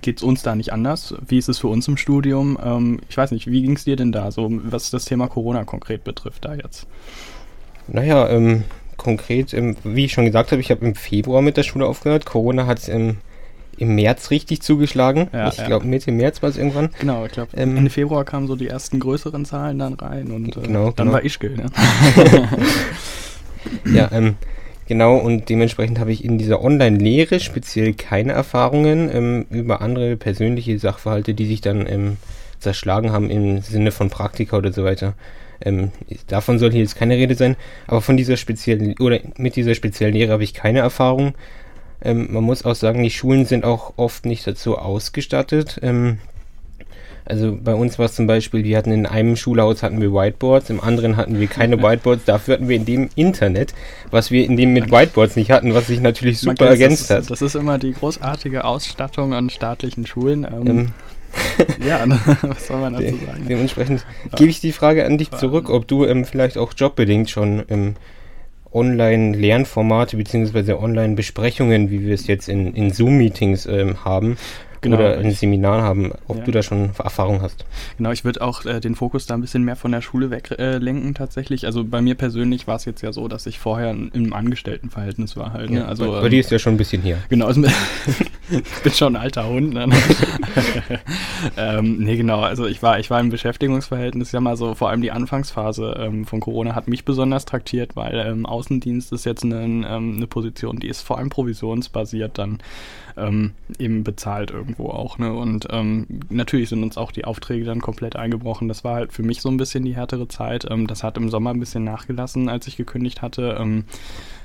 geht es uns da nicht anders. Wie ist es für uns im Studium? Ähm, ich weiß nicht, wie ging es dir denn da, so was das Thema Corona konkret betrifft da jetzt? Naja, ähm, konkret, wie ich schon gesagt habe, ich habe im Februar mit der Schule aufgehört. Corona hat es im im März richtig zugeschlagen. Ja, ich glaube, Mitte März war es irgendwann. Genau, ich glaube, ähm, Ende Februar kamen so die ersten größeren Zahlen dann rein und äh, genau, dann genau. war Ischgl. Ne? <laughs> ja, ähm, genau, und dementsprechend habe ich in dieser Online-Lehre speziell keine Erfahrungen ähm, über andere persönliche Sachverhalte, die sich dann ähm, zerschlagen haben im Sinne von Praktika oder so weiter. Ähm, davon soll hier jetzt keine Rede sein, aber von dieser speziellen oder mit dieser speziellen Lehre habe ich keine Erfahrung. Ähm, man muss auch sagen, die Schulen sind auch oft nicht dazu ausgestattet. Ähm, also bei uns war es zum Beispiel, wir hatten in einem Schulhaus hatten wir Whiteboards, im anderen hatten wir keine <laughs> Whiteboards, dafür hatten wir in dem Internet, was wir in dem mit Whiteboards nicht hatten, was sich natürlich super ergänzt das, hat. Das ist immer die großartige Ausstattung an staatlichen Schulen. Ähm, ähm <laughs> ja, ne, <laughs> was soll man dazu sagen? Dementsprechend ja. gebe ich die Frage an dich zurück, ob du ähm, vielleicht auch jobbedingt schon ähm, Online-Lernformate beziehungsweise Online-Besprechungen, wie wir es jetzt in, in Zoom-Meetings ähm, haben, genau, oder ein Seminar haben, ob ja. du da schon Erfahrung hast. Genau, ich würde auch äh, den Fokus da ein bisschen mehr von der Schule weglenken äh, tatsächlich. Also bei mir persönlich war es jetzt ja so, dass ich vorher im Angestelltenverhältnis war halt. Ne? Ja, also, bei, bei ähm, dir ist ja schon ein bisschen hier. Genau, also, <laughs> ich bin schon ein alter Hund. Ne? <laughs> ähm, nee, genau, also ich war, ich war im Beschäftigungsverhältnis ja mal so, vor allem die Anfangsphase ähm, von Corona hat mich besonders traktiert, weil ähm, Außendienst ist jetzt eine, ähm, eine Position, die ist vor allem provisionsbasiert dann ähm, eben bezahlt irgendwo auch. Ne? Und ähm, natürlich sind uns auch die Aufträge dann komplett eingebrochen. Das war halt für mich so ein bisschen die härtere Zeit. Ähm, das hat im Sommer ein bisschen nachgelassen, als ich gekündigt hatte ähm,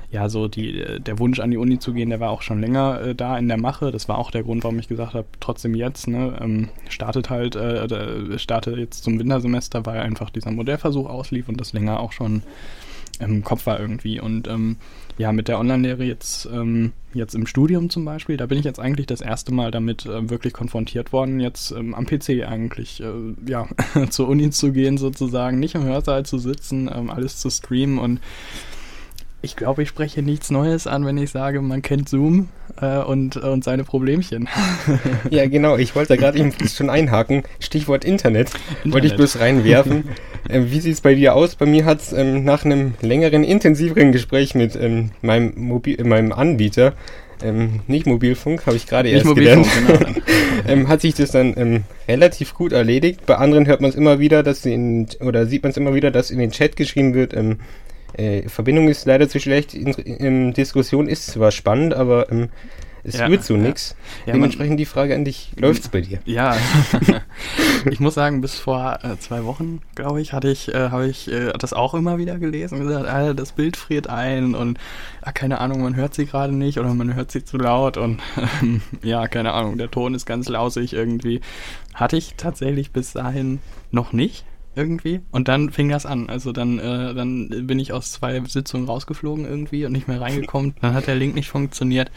ja, so die, der Wunsch an die Uni zu gehen, der war auch schon länger äh, da in der Mache. Das war auch der Grund, warum ich gesagt habe, trotzdem jetzt, ne, ähm, startet halt, äh, startet jetzt zum Wintersemester, weil einfach dieser Modellversuch auslief und das länger auch schon im Kopf war irgendwie. Und ähm, ja, mit der Online-Lehre jetzt, ähm, jetzt im Studium zum Beispiel, da bin ich jetzt eigentlich das erste Mal damit äh, wirklich konfrontiert worden, jetzt ähm, am PC eigentlich, äh, ja, <laughs> zur Uni zu gehen sozusagen, nicht im Hörsaal zu sitzen, ähm, alles zu streamen und ich glaube, ich spreche nichts Neues an, wenn ich sage, man kennt Zoom äh, und, und seine Problemchen. <laughs> ja, genau. Ich wollte da gerade eben schon einhaken. Stichwort Internet. Internet. Wollte ich bloß reinwerfen. <laughs> ähm, wie sieht es bei dir aus? Bei mir hat es ähm, nach einem längeren, intensiveren Gespräch mit ähm, meinem, Mobil meinem Anbieter, ähm, nicht Mobilfunk, habe ich gerade erst gelernt, genau. <laughs> ähm, hat sich das dann ähm, relativ gut erledigt. Bei anderen hört man es immer wieder, dass sie in, oder sieht man es immer wieder, dass in den Chat geschrieben wird, ähm, äh, Verbindung ist leider zu schlecht. In, in, Diskussion ist zwar spannend, aber ähm, es ja, wird so ja. nichts. Ja, Dementsprechend die Frage an dich, läuft es bei dir? Ja, <laughs> ich muss sagen, bis vor äh, zwei Wochen, glaube ich, hatte ich, äh, habe ich äh, das auch immer wieder gelesen und gesagt, ah, das Bild friert ein und ah, keine Ahnung, man hört sie gerade nicht oder man hört sie zu laut und ja, keine Ahnung, der Ton ist ganz lausig irgendwie. Hatte ich tatsächlich bis dahin noch nicht irgendwie. Und dann fing das an. Also dann, äh, dann bin ich aus zwei Sitzungen rausgeflogen irgendwie und nicht mehr reingekommen. Dann hat der Link nicht funktioniert.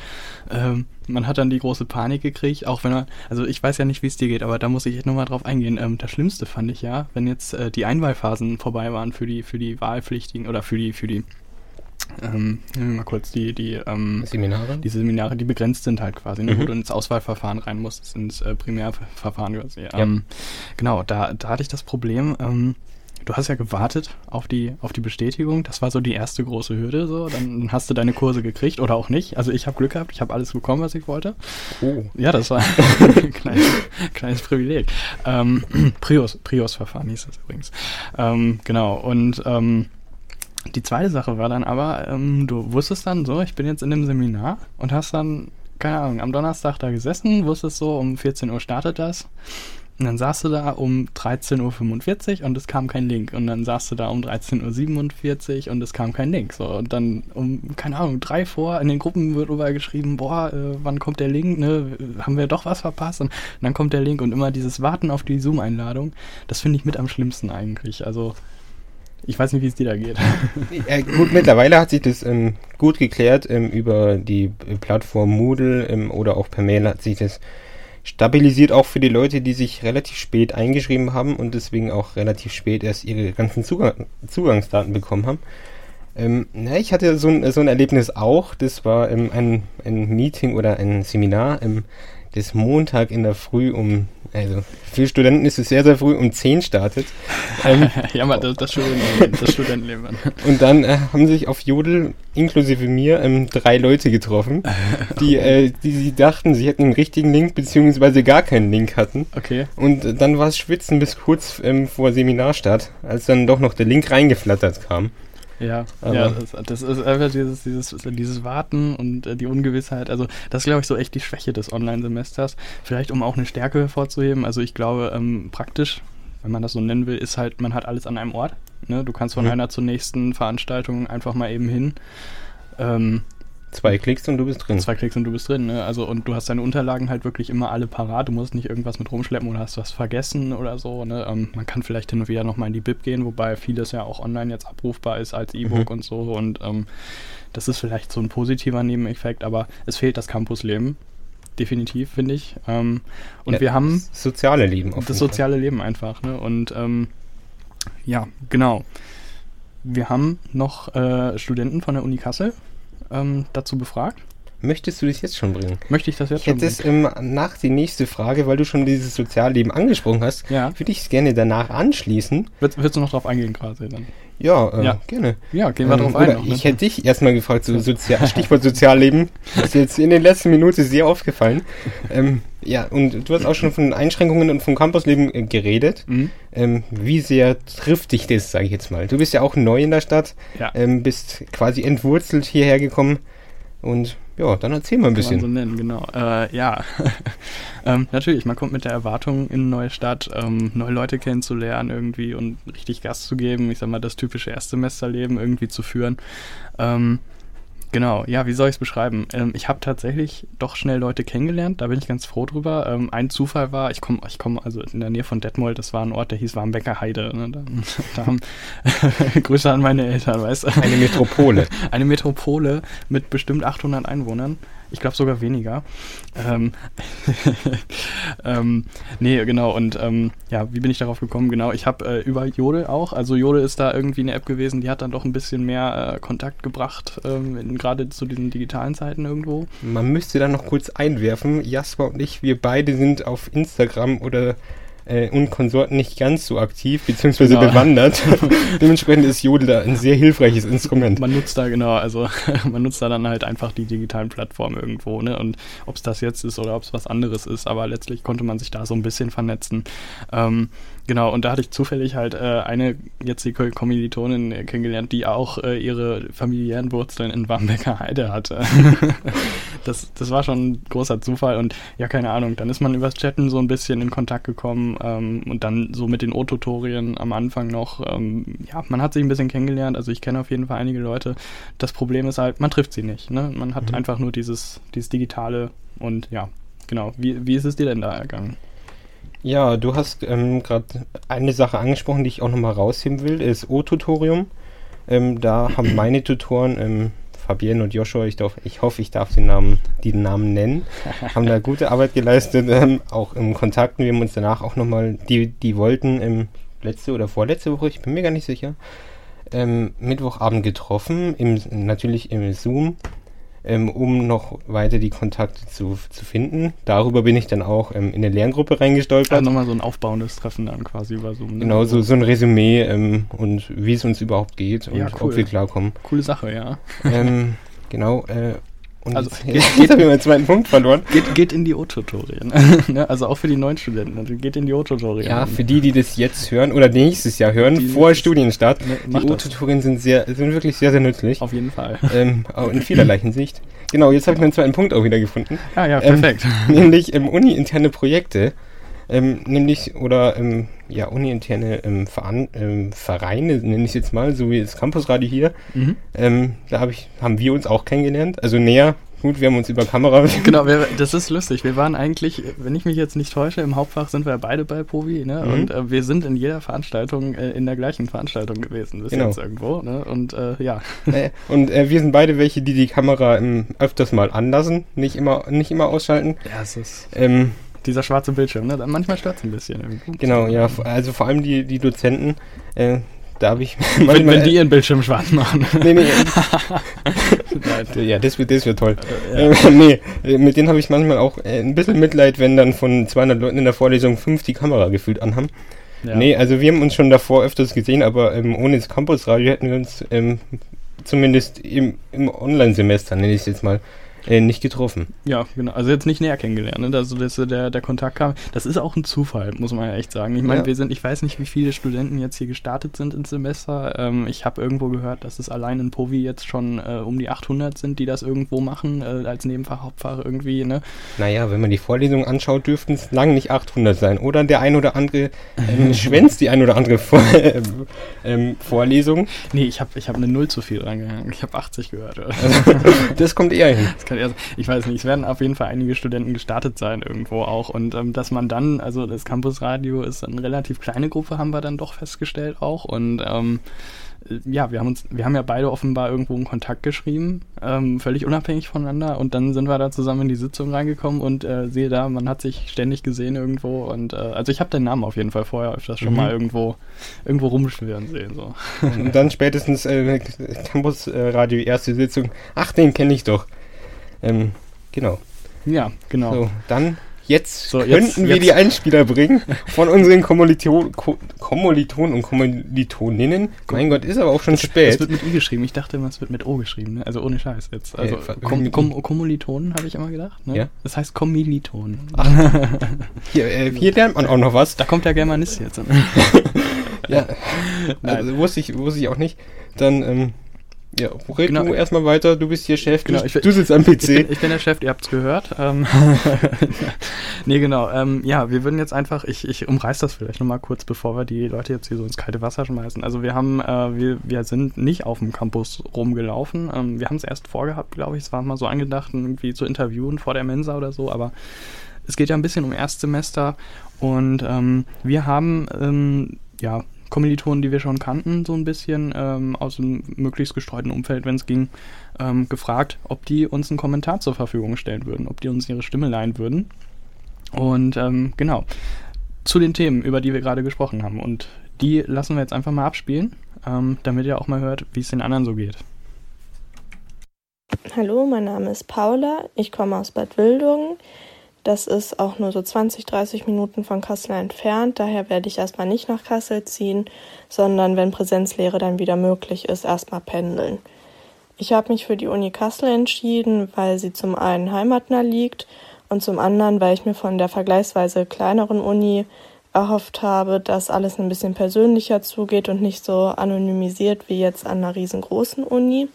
Ähm, man hat dann die große Panik gekriegt, auch wenn man, also ich weiß ja nicht, wie es dir geht, aber da muss ich nochmal drauf eingehen. Ähm, das Schlimmste fand ich ja, wenn jetzt äh, die Einwahlphasen vorbei waren für die, für die Wahlpflichtigen oder für die, für die ähm, mal kurz die, die ähm, Seminare? Diese Seminare, die begrenzt sind halt quasi, ne, Mhm. wo du ins Auswahlverfahren rein musst, ins äh, Primärverfahren quasi. Ja. Ähm, genau, da, da hatte ich das Problem, ähm, du hast ja gewartet auf die, auf die Bestätigung, das war so die erste große Hürde, so, dann hast du deine Kurse gekriegt oder auch nicht. Also ich habe Glück gehabt, ich habe alles bekommen, was ich wollte. Oh. Ja, das war ein <laughs> <laughs> kleines, kleines Privileg. Ähm, <clears throat> Prius, Prius-Verfahren hieß das übrigens. Ähm, genau, und ähm, die zweite Sache war dann aber, ähm, du wusstest dann so, ich bin jetzt in dem Seminar und hast dann, keine Ahnung, am Donnerstag da gesessen, wusstest so, um 14 Uhr startet das. Und dann saßt du da um 13.45 Uhr und es kam kein Link. Und dann saßt du da um 13.47 Uhr und es kam kein Link. So, und dann um, keine Ahnung, drei vor, in den Gruppen wird überall geschrieben, boah, äh, wann kommt der Link, ne? Haben wir doch was verpasst? Und dann kommt der Link und immer dieses Warten auf die Zoom-Einladung, das finde ich mit am schlimmsten eigentlich. Also, ich weiß nicht, wie es dir da geht. <laughs> Ja, gut, mittlerweile hat sich das ähm, gut geklärt ähm, über die äh, Plattform Moodle ähm, oder auch per Mail hat sich das stabilisiert, auch für die Leute, die sich relativ spät eingeschrieben haben und deswegen auch relativ spät erst ihre ganzen Zugang Zugangsdaten bekommen haben. Ähm, na, ich hatte so ein, so ein Erlebnis auch. Das war ähm, ein, ein Meeting oder ein Seminar, ähm, das Montag in der Früh um, also für Studenten ist es sehr, sehr früh, um 10 startet. Ähm, <laughs> ja, mal das, das Studentenleben. Das Studentenleben. <laughs> und dann äh, haben sich auf Jodel, inklusive mir, ähm, drei Leute getroffen, die, <laughs> äh, die, die dachten, sie hätten einen richtigen Link, beziehungsweise gar keinen Link hatten. Okay. Und äh, dann war es Schwitzen bis kurz ähm, vor Seminarstart, als dann doch noch der Link reingeflattert kam. Ja, Aber- ja das, ist einfach dieses, dieses, dieses Warten und äh, die Ungewissheit. Also das ist, glaube ich, so echt die Schwäche des Online-Semesters. Vielleicht, um auch eine Stärke hervorzuheben. Also ich glaube, ähm, praktisch, wenn man das so nennen will, ist halt, man hat alles an einem Ort. Ne? Du kannst von Mhm. einer zur nächsten Veranstaltung einfach mal eben hin. Ähm, Zwei Klicks und du bist drin. Zwei Klicks und du bist drin, ne? Also und du hast deine Unterlagen halt wirklich immer alle parat. Du musst nicht irgendwas mit rumschleppen oder hast was vergessen oder so. Ne? Ähm, man kann vielleicht hin und wieder nochmal in die Bib gehen, wobei vieles ja auch online jetzt abrufbar ist als E-Book Mhm. und so. Und ähm, das ist vielleicht so ein positiver Nebeneffekt, aber es fehlt das Campusleben. Definitiv, finde ich. Ähm, und Ja, wir haben das soziale Leben. das soziale Leben einfach. Ne? Und ähm, ja, genau. Wir haben noch äh, Studenten von der Uni Kassel ähm, dazu befragt. Möchtest du das jetzt schon bringen? Möchte ich das jetzt Ich schon hätte es ähm, nach die nächste Frage, weil du schon dieses Sozialleben angesprochen hast, Ja. würde ich es gerne danach anschließen. Willst, willst du noch drauf eingehen gerade dann? Ja, äh, Ja. gerne. Ja, gehen wir drauf ein noch, ne? Ich hätte dich erstmal gefragt, so Sozial Stichwort Sozialleben. Das <laughs> ist jetzt in den letzten Minuten sehr aufgefallen. ähm, ja, und du hast auch schon von Einschränkungen und vom Campusleben äh, geredet. Mhm. Ähm, wie sehr trifft dich das, sage ich jetzt mal? Du bist ja auch neu in der Stadt, Ja. ähm, bist quasi entwurzelt hierher gekommen. Und ja, dann erzähl mal ein Kann man bisschen. so nennen, genau. Äh, ja, <laughs> ähm, natürlich, man kommt mit der Erwartung in eine neue Stadt, ähm, neue Leute kennenzulernen irgendwie und richtig Gas zu geben, ich sag mal, das typische Erstsemesterleben irgendwie zu führen. Ähm, genau, ja, wie soll ich es beschreiben? Ähm, ich habe tatsächlich doch schnell Leute kennengelernt, da bin ich ganz froh drüber. Ähm, ein Zufall war, ich komme ich komm also in der Nähe von Detmold, das war ein Ort, der hieß Warmbecker Heide. Ne? Da, <laughs> da haben <laughs> Grüße an meine Eltern, weißt du? Eine Metropole. <laughs> Eine Metropole mit bestimmt 800 Einwohnern. Ich glaube sogar weniger. Ähm, <laughs> ähm, nee, genau. Und ähm, ja, wie bin ich darauf gekommen? Genau, ich habe äh, über Jodel auch. Also Jodel ist da irgendwie eine App gewesen, die hat dann doch ein bisschen mehr äh, Kontakt gebracht, ähm, gerade zu diesen digitalen Zeiten irgendwo. Man müsste da noch kurz einwerfen, Jasper und ich, wir beide sind auf Instagram oder äh, und Konsorten nicht ganz so aktiv, beziehungsweise Genau. bewandert. <laughs> Dementsprechend ist Jodel da ein sehr hilfreiches Instrument. Man nutzt da genau, also <laughs> man nutzt da dann halt einfach die digitalen Plattformen irgendwo, ne? Und ob es das jetzt ist oder ob es was anderes ist, aber letztlich konnte man sich da so ein bisschen vernetzen. Ähm, genau, und da hatte ich zufällig halt äh, eine jetzige Kommilitonin äh, kennengelernt, die auch äh, ihre familiären Wurzeln in Bamberger Heide hatte. <laughs> das, das war schon ein großer Zufall und ja, keine Ahnung, dann ist man übers Chatten so ein bisschen in Kontakt gekommen ähm, und dann so mit den O-Tutorien am Anfang noch, ähm, ja, man hat sich ein bisschen kennengelernt, also ich kenne auf jeden Fall einige Leute. Das Problem ist halt, man trifft sie nicht, ne? Man hat Mhm. einfach nur dieses, dieses Digitale und ja, genau. Wie, wie ist es dir denn da ergangen? Ja, du hast ähm, gerade eine Sache angesprochen, die ich auch nochmal rausheben will, ist O-Tutorium. Ähm, da haben <clears throat> meine Tutoren, ähm, Fabienne und Joshua, ich, darf, ich hoffe, ich darf den Namen, die Namen nennen, <laughs> haben da gute Arbeit geleistet, ähm, auch im Kontakten. Wir haben uns danach auch nochmal, die, die wollten im letzte oder vorletzte Woche, ich bin mir gar nicht sicher, ähm, Mittwochabend getroffen, im, natürlich im Zoom, ähm, um noch weiter die Kontakte zu, zu finden. Darüber bin ich dann auch ähm, in eine Lerngruppe reingestolpert. Also nochmal so ein aufbauendes Treffen dann quasi über Zoom. Ne? Genau, so, so ein Resümee ähm, und wie es uns überhaupt geht und ja, cool. ob wir klarkommen. Coole Sache, ja. Ähm, <laughs> genau, äh, und also jetzt, <laughs> geht, jetzt habe ich meinen zweiten Punkt verloren. Geht, geht in die O-Tutorien. <laughs> Ne, also auch für die neuen Studenten. Also geht in die O-Tutorien. Ja, für die, die das jetzt hören oder nächstes Jahr hören, die vor Studienstart. Ne, die O-Tutorien sind sehr, sind wirklich sehr, sehr nützlich. Auf jeden Fall. <laughs> Ähm, auch in vielerlei Hinsicht. Genau, jetzt habe ich meinen zweiten Punkt auch wieder gefunden. Ah ja, perfekt. Ähm, nämlich ähm, uni-interne Projekte. Ähm, nämlich, oder ähm, ja, uni-interne ähm, Veran ähm, Vereine, nenne ich es jetzt mal, so wie das Campusradio hier. Mhm. Ähm, da hab ich, haben wir uns auch kennengelernt. Also näher Gut, wir haben uns über Kamera. <laughs> Genau, wir, das ist lustig. Wir waren eigentlich, wenn ich mich jetzt nicht täusche, im Hauptfach sind wir beide bei Povi, ne? Mhm. Und äh, wir sind in jeder Veranstaltung äh, in der gleichen Veranstaltung gewesen, bis genau. jetzt irgendwo, ne? Und äh, ja. Äh, und äh, wir sind beide welche, die die Kamera ähm, öfters mal anlassen, nicht immer, nicht immer ausschalten. Ja, es ist. Ähm, dieser schwarze Bildschirm, ne? Manchmal stört es ein bisschen. Irgendwie. Genau, ja. Also vor allem die, die Dozenten, äh, da habe ich <laughs> wenn, wenn die ihren Bildschirm schwarz machen. <laughs> nee, nee. <laughs> ja, das wird, das wird toll. Ja. Äh, nee, äh, mit denen habe ich manchmal auch äh, ein bisschen Mitleid, wenn dann von 200 Leuten in der Vorlesung fünf die Kamera gefühlt anhaben. Ja. Nee, also wir haben uns schon davor öfters gesehen, aber ähm, ohne das Campusradio hätten wir uns ähm, zumindest im, im Online-Semester, nenne ich es jetzt mal, äh, nicht getroffen. Ja, genau. Also jetzt nicht näher kennengelernt, ne? Also dass der, der Kontakt kam. Das ist auch ein Zufall, muss man ja echt sagen. Ich meine, ja. wir sind, ich weiß nicht, wie viele Studenten jetzt hier gestartet sind ins Semester. Ähm, ich habe irgendwo gehört, dass es allein in Povi jetzt schon äh, um die 800 sind, die das irgendwo machen, äh, als Nebenfach, Hauptfach irgendwie, ne? Naja, wenn man die Vorlesungen anschaut, dürften es lang nicht 800 sein. Oder der ein oder andere ähm, <laughs> schwänzt die ein oder andere Vor <laughs> ähm, ähm, Vorlesung. Nee, ich habe ich hab eine Null zu viel rangehangen. Ich habe 80 gehört. <laughs> das kommt eher hin. Das kann eher, ich weiß nicht, es werden auf jeden Fall einige Studenten gestartet sein irgendwo auch. Und ähm, dass man dann, also das Campusradio ist eine relativ kleine Gruppe, haben wir dann doch festgestellt auch. Und ähm, ja, wir haben uns, wir haben ja beide offenbar irgendwo einen Kontakt geschrieben, ähm, völlig unabhängig voneinander und dann sind wir da zusammen in die Sitzung reingekommen und äh, sehe da, man hat sich ständig gesehen irgendwo und äh, also ich habe den Namen auf jeden Fall vorher öfters schon mhm. mal irgendwo irgendwo rumschwirren sehen so. Und dann spätestens äh, Campus Radio erste Sitzung, ach den kenne ich doch. Ähm, genau. Ja, genau. So, dann Jetzt so, könnten jetzt, wir jetzt. die Einspieler bringen von unseren Kommilitonen, und Kommilitoninnen. Mein Gott, ist aber auch schon das, spät. Es wird mit I geschrieben. Ich dachte immer, es wird mit O geschrieben. Ne? Also ohne Scheiß jetzt. Also äh, Kom Kom Kommilitonen habe ich immer gedacht. Ne? Ja? Das heißt Kommilitonen. hier, äh, hier lernt man auch noch was. Da kommt der Germanist jetzt. <laughs> ja, <laughs> also wusste ich, wusste ich auch nicht. Dann ähm, ja, red genau. du erstmal weiter, du bist hier Chef, genau, ich, du sitzt am PC. Ich bin, ich bin, der Chef, ihr habt's gehört. Ähm, <laughs> nee, genau. Ähm, ja, wir würden jetzt einfach, ich, ich umreiß das vielleicht nochmal kurz, bevor wir die Leute jetzt hier so ins kalte Wasser schmeißen. Also wir haben, äh, wir, wir sind nicht auf dem Campus rumgelaufen. Ähm, wir haben es erst vorgehabt, glaube ich. Es war mal so angedacht, irgendwie zu interviewen vor der Mensa oder so, aber es geht ja ein bisschen um Erstsemester und ähm, wir haben ähm, ja Kommilitonen, die wir schon kannten, so ein bisschen ähm, aus einem möglichst gestreuten Umfeld, wenn es ging, ähm, gefragt, ob die uns einen Kommentar zur Verfügung stellen würden, ob die uns ihre Stimme leihen würden. Und ähm, genau, zu den Themen, über die wir gerade gesprochen haben. Und die lassen wir jetzt einfach mal abspielen, ähm, damit ihr auch mal hört, wie es den anderen so geht. Hallo, mein Name ist Paula, ich komme aus Bad Wildungen. Das ist auch nur so 20, 30 Minuten von Kassel entfernt. Daher werde ich erstmal nicht nach Kassel ziehen, sondern wenn Präsenzlehre dann wieder möglich ist, erstmal pendeln. Ich habe mich für die Uni Kassel entschieden, weil sie zum einen heimatnah liegt und zum anderen, weil ich mir von der vergleichsweise kleineren Uni erhofft habe, dass alles ein bisschen persönlicher zugeht und nicht so anonymisiert wie jetzt an einer riesengroßen Uni.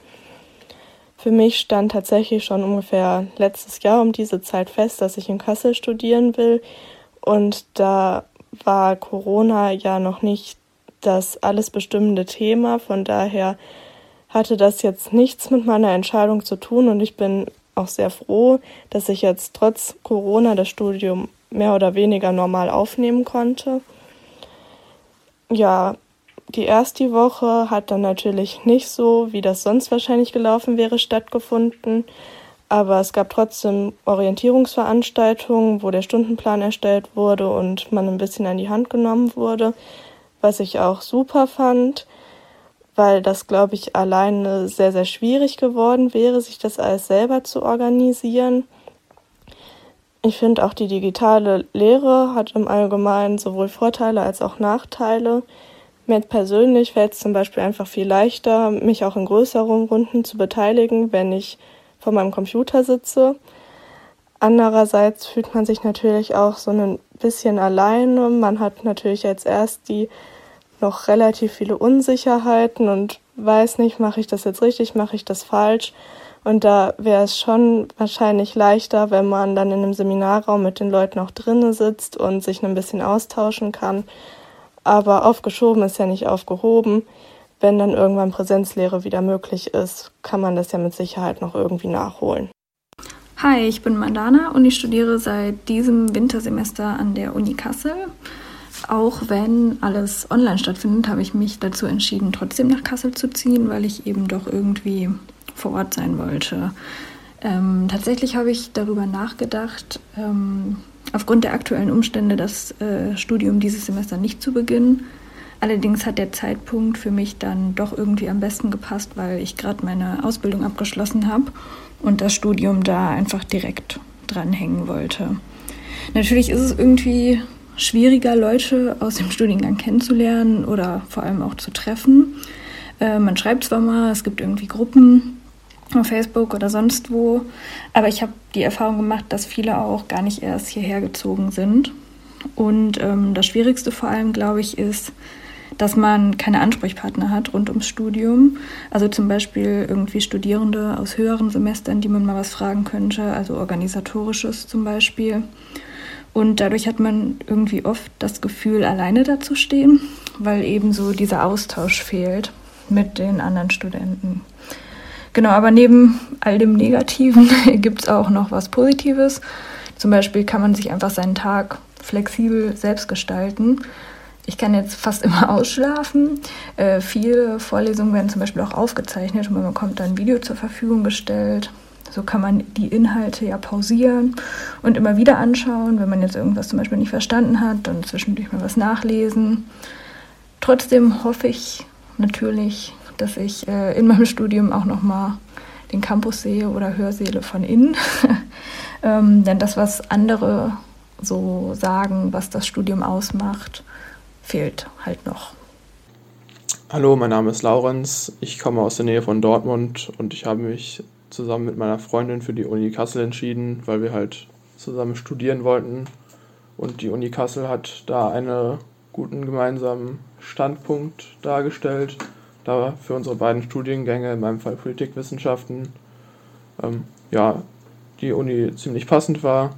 Für mich stand tatsächlich schon ungefähr letztes Jahr um diese Zeit fest, dass ich in Kassel studieren will. Und da war Corona ja noch nicht das alles bestimmende Thema. Von daher hatte das jetzt nichts mit meiner Entscheidung zu tun. Und ich bin auch sehr froh, dass ich jetzt trotz Corona das Studium mehr oder weniger normal aufnehmen konnte. Ja, die erste Woche hat dann natürlich nicht so, wie das sonst wahrscheinlich gelaufen wäre, stattgefunden. Aber es gab trotzdem Orientierungsveranstaltungen, wo der Stundenplan erstellt wurde und man ein bisschen an die Hand genommen wurde, was ich auch super fand. weil das, glaube ich, alleine sehr, sehr schwierig geworden wäre, sich das alles selber zu organisieren. Ich finde auch die digitale Lehre hat im Allgemeinen sowohl Vorteile als auch Nachteile. Mir persönlich fällt es zum Beispiel einfach viel leichter, mich auch in größeren Runden zu beteiligen, wenn ich vor meinem Computer sitze. Andererseits fühlt man sich natürlich auch so ein bisschen alleine. Man hat natürlich als erst die noch relativ viele Unsicherheiten und weiß nicht, mache ich das jetzt richtig, mache ich das falsch. Und da wäre es schon wahrscheinlich leichter, wenn man dann in einem Seminarraum mit den Leuten auch drinnen sitzt und sich ein bisschen austauschen kann. Aber aufgeschoben ist ja nicht aufgehoben. Wenn dann irgendwann Präsenzlehre wieder möglich ist, kann man das ja mit Sicherheit noch irgendwie nachholen. Hi, ich bin Mandana und ich studiere seit diesem Wintersemester an der Uni Kassel. Auch wenn alles online stattfindet, habe ich mich dazu entschieden, trotzdem nach Kassel zu ziehen, weil ich eben doch irgendwie vor Ort sein wollte. Ähm, tatsächlich habe ich darüber nachgedacht, ähm, aufgrund der aktuellen Umstände das äh, Studium dieses Semester nicht zu beginnen. Allerdings hat der Zeitpunkt für mich dann doch irgendwie am besten gepasst, weil ich gerade meine Ausbildung abgeschlossen habe und das Studium da einfach direkt dranhängen wollte. Natürlich ist es irgendwie schwieriger, Leute aus dem Studiengang kennenzulernen oder vor allem auch zu treffen. Äh, man schreibt zwar mal, es gibt irgendwie Gruppen auf Facebook oder sonst wo, aber ich habe die Erfahrung gemacht, dass viele auch gar nicht erst hierher gezogen sind. Und ähm, das Schwierigste vor allem, glaube ich, ist, dass man keine Ansprechpartner hat rund ums Studium. Also zum Beispiel irgendwie Studierende aus höheren Semestern, die man mal was fragen könnte, also organisatorisches zum Beispiel. Und dadurch hat man irgendwie oft das Gefühl, alleine dazustehen, weil eben so dieser Austausch fehlt mit den anderen Studenten. Genau, aber neben all dem Negativen <laughs> gibt es auch noch was Positives. Zum Beispiel kann man sich einfach seinen Tag flexibel selbst gestalten. Ich kann jetzt fast immer <laughs> ausschlafen. Äh, viele Vorlesungen werden zum Beispiel auch aufgezeichnet und man bekommt dann ein Video zur Verfügung gestellt. So kann man die Inhalte ja pausieren und immer wieder anschauen. Wenn man jetzt irgendwas zum Beispiel nicht verstanden hat, dann zwischendurch mal was nachlesen. Trotzdem hoffe ich natürlich, dass ich äh, in meinem Studium auch nochmal den Campus sehe oder Hörsäle von innen. <laughs> ähm, denn das, was andere so sagen, was das Studium ausmacht, fehlt halt noch. Hallo, mein Name ist Laurenz. Ich komme aus der Nähe von Dortmund und ich habe mich zusammen mit meiner Freundin für die Uni Kassel entschieden, weil wir halt zusammen studieren wollten. Und die Uni Kassel hat da einen guten gemeinsamen Standpunkt dargestellt, da für unsere beiden Studiengänge, in meinem Fall Politikwissenschaften, ähm, ja, die Uni ziemlich passend war.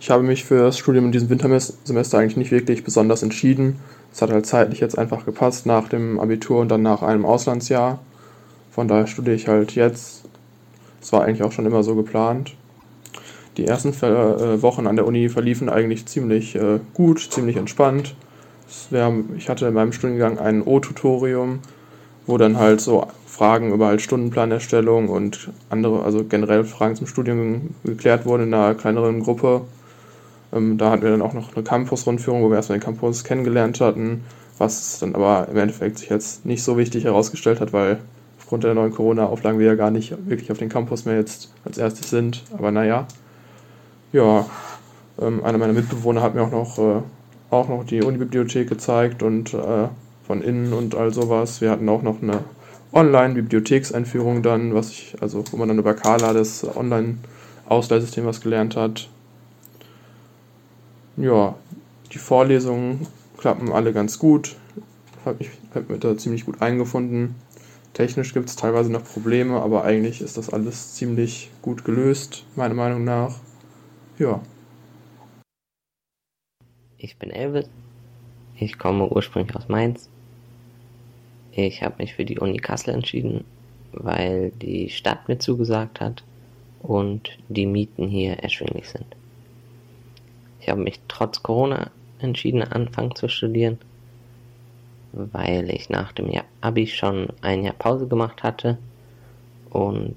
Ich habe mich für das Studium in diesem Wintersemester eigentlich nicht wirklich besonders entschieden. Es hat halt zeitlich jetzt einfach gepasst nach dem Abitur und dann nach einem Auslandsjahr. Von daher studiere ich halt jetzt. Es war eigentlich auch schon immer so geplant. Die ersten äh, Wochen an der Uni verliefen eigentlich ziemlich äh, gut, ziemlich entspannt. Ich hatte in meinem Studiengang ein O-Tutorium, wo dann halt so Fragen über halt Stundenplanerstellung und andere, also generell Fragen zum Studium geklärt wurden in einer kleineren Gruppe. Ähm, da hatten wir dann auch noch eine Campus-Rundführung, wo wir erstmal den Campus kennengelernt hatten, was dann aber im Endeffekt sich jetzt nicht so wichtig herausgestellt hat, weil aufgrund der neuen Corona-Auflagen wir ja gar nicht wirklich auf den Campus mehr jetzt als erstes sind. Aber naja, ja, ähm, einer meiner Mitbewohner hat mir auch noch, äh, auch noch die Unibibliothek gezeigt und äh, von innen und all sowas. Wir hatten auch noch eine Online-Bibliothekseinführung dann, was ich, also wo man dann über Kala das Online-Ausleihsystem was gelernt hat. Ja, die Vorlesungen klappen alle ganz gut. Habe mich hab mich da ziemlich gut eingefunden. Technisch gibt es teilweise noch Probleme, aber eigentlich ist das alles ziemlich gut gelöst, meiner Meinung nach. Ja. Ich bin Elvis. Ich komme ursprünglich aus Mainz. Ich habe mich für die Uni Kassel entschieden, weil die Stadt mir zugesagt hat und die Mieten hier erschwinglich sind. Ich habe mich trotz Corona entschieden, anfangen zu studieren weil ich nach dem Abi schon ein Jahr Pause gemacht hatte und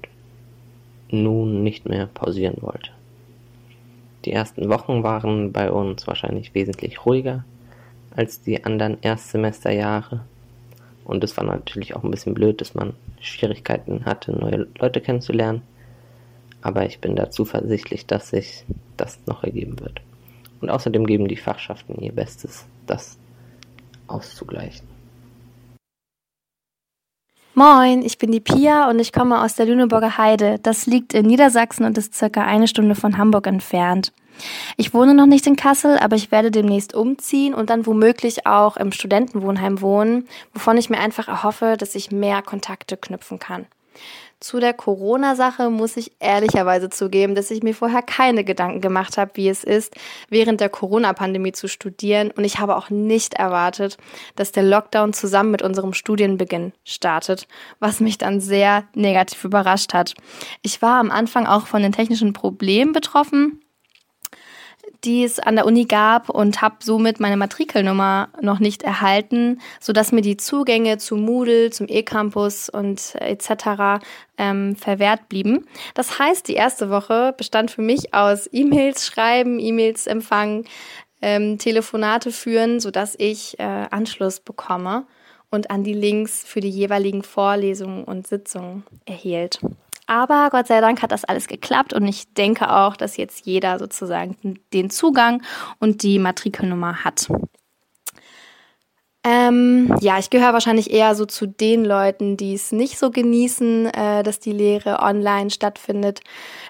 nun nicht mehr pausieren wollte. Die ersten Wochen waren bei uns wahrscheinlich wesentlich ruhiger als die anderen Erstsemesterjahre. Und es war natürlich auch ein bisschen blöd, dass man Schwierigkeiten hatte, neue Leute kennenzulernen. Aber ich bin da zuversichtlich, dass sich das noch ergeben wird. Und außerdem geben die Fachschaften ihr Bestes, das auszugleichen. Moin, ich bin die Pia und ich komme aus der Lüneburger Heide. Das liegt in Niedersachsen und ist circa eine Stunde von Hamburg entfernt. Ich wohne noch nicht in Kassel, aber ich werde demnächst umziehen und dann womöglich auch im Studentenwohnheim wohnen, wovon ich mir einfach erhoffe, dass ich mehr Kontakte knüpfen kann. Zu der Corona-Sache muss ich ehrlicherweise zugeben, dass ich mir vorher keine Gedanken gemacht habe, wie es ist, während der Corona-Pandemie zu studieren. Und ich habe auch nicht erwartet, dass der Lockdown zusammen mit unserem Studienbeginn startet, was mich dann sehr negativ überrascht hat. Ich war am Anfang auch von den technischen Problemen betroffen die es an der Uni gab und habe somit meine Matrikelnummer noch nicht erhalten, sodass mir die Zugänge zu Moodle, zum E-Campus und etc. Ähm, verwehrt blieben. Das heißt, die erste Woche bestand für mich aus E-Mails schreiben, E-Mails empfangen, ähm, Telefonate führen, sodass ich äh, Anschluss bekomme und an die Links für die jeweiligen Vorlesungen und Sitzungen erhielt. Aber Gott sei Dank hat das alles geklappt und ich denke auch, dass jetzt jeder sozusagen den Zugang und die Matrikelnummer hat. Ähm, ja, ich gehöre wahrscheinlich eher so zu den Leuten, die es nicht so genießen, äh, dass die Lehre online stattfindet.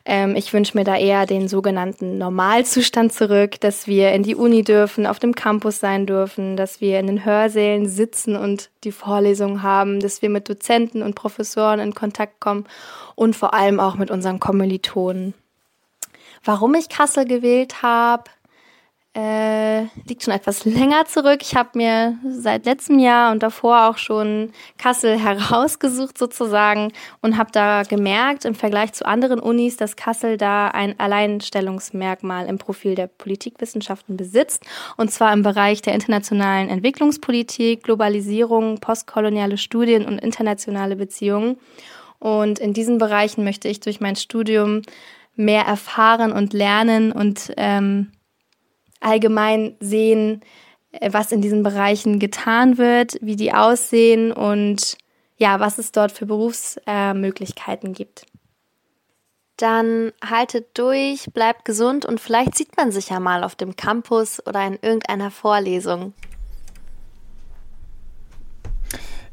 Ähm, ich wünsche mir da eher den sogenannten Normalzustand zurück, dass wir in die Uni dürfen, auf dem Campus sein dürfen, dass wir in den Hörsälen sitzen und die Vorlesungen haben, dass wir mit Dozenten und Professoren in Kontakt kommen und vor allem auch mit unseren Kommilitonen. Warum ich Kassel gewählt habe, äh, liegt schon etwas länger zurück. Ich habe mir seit letztem Jahr und davor auch schon Kassel <laughs> herausgesucht sozusagen und habe da gemerkt im Vergleich zu anderen Unis, dass Kassel da ein Alleinstellungsmerkmal im Profil der Politikwissenschaften besitzt und zwar im Bereich der internationalen Entwicklungspolitik, Globalisierung, postkoloniale Studien und internationale Beziehungen. Und in diesen Bereichen möchte ich durch mein Studium mehr erfahren und lernen und ähm, allgemein sehen, äh, was in diesen Bereichen getan wird, wie die aussehen und ja, was es dort für Berufsmöglichkeiten äh, gibt. Dann haltet durch, bleibt gesund und vielleicht sieht man sich ja mal auf dem Campus oder in irgendeiner Vorlesung.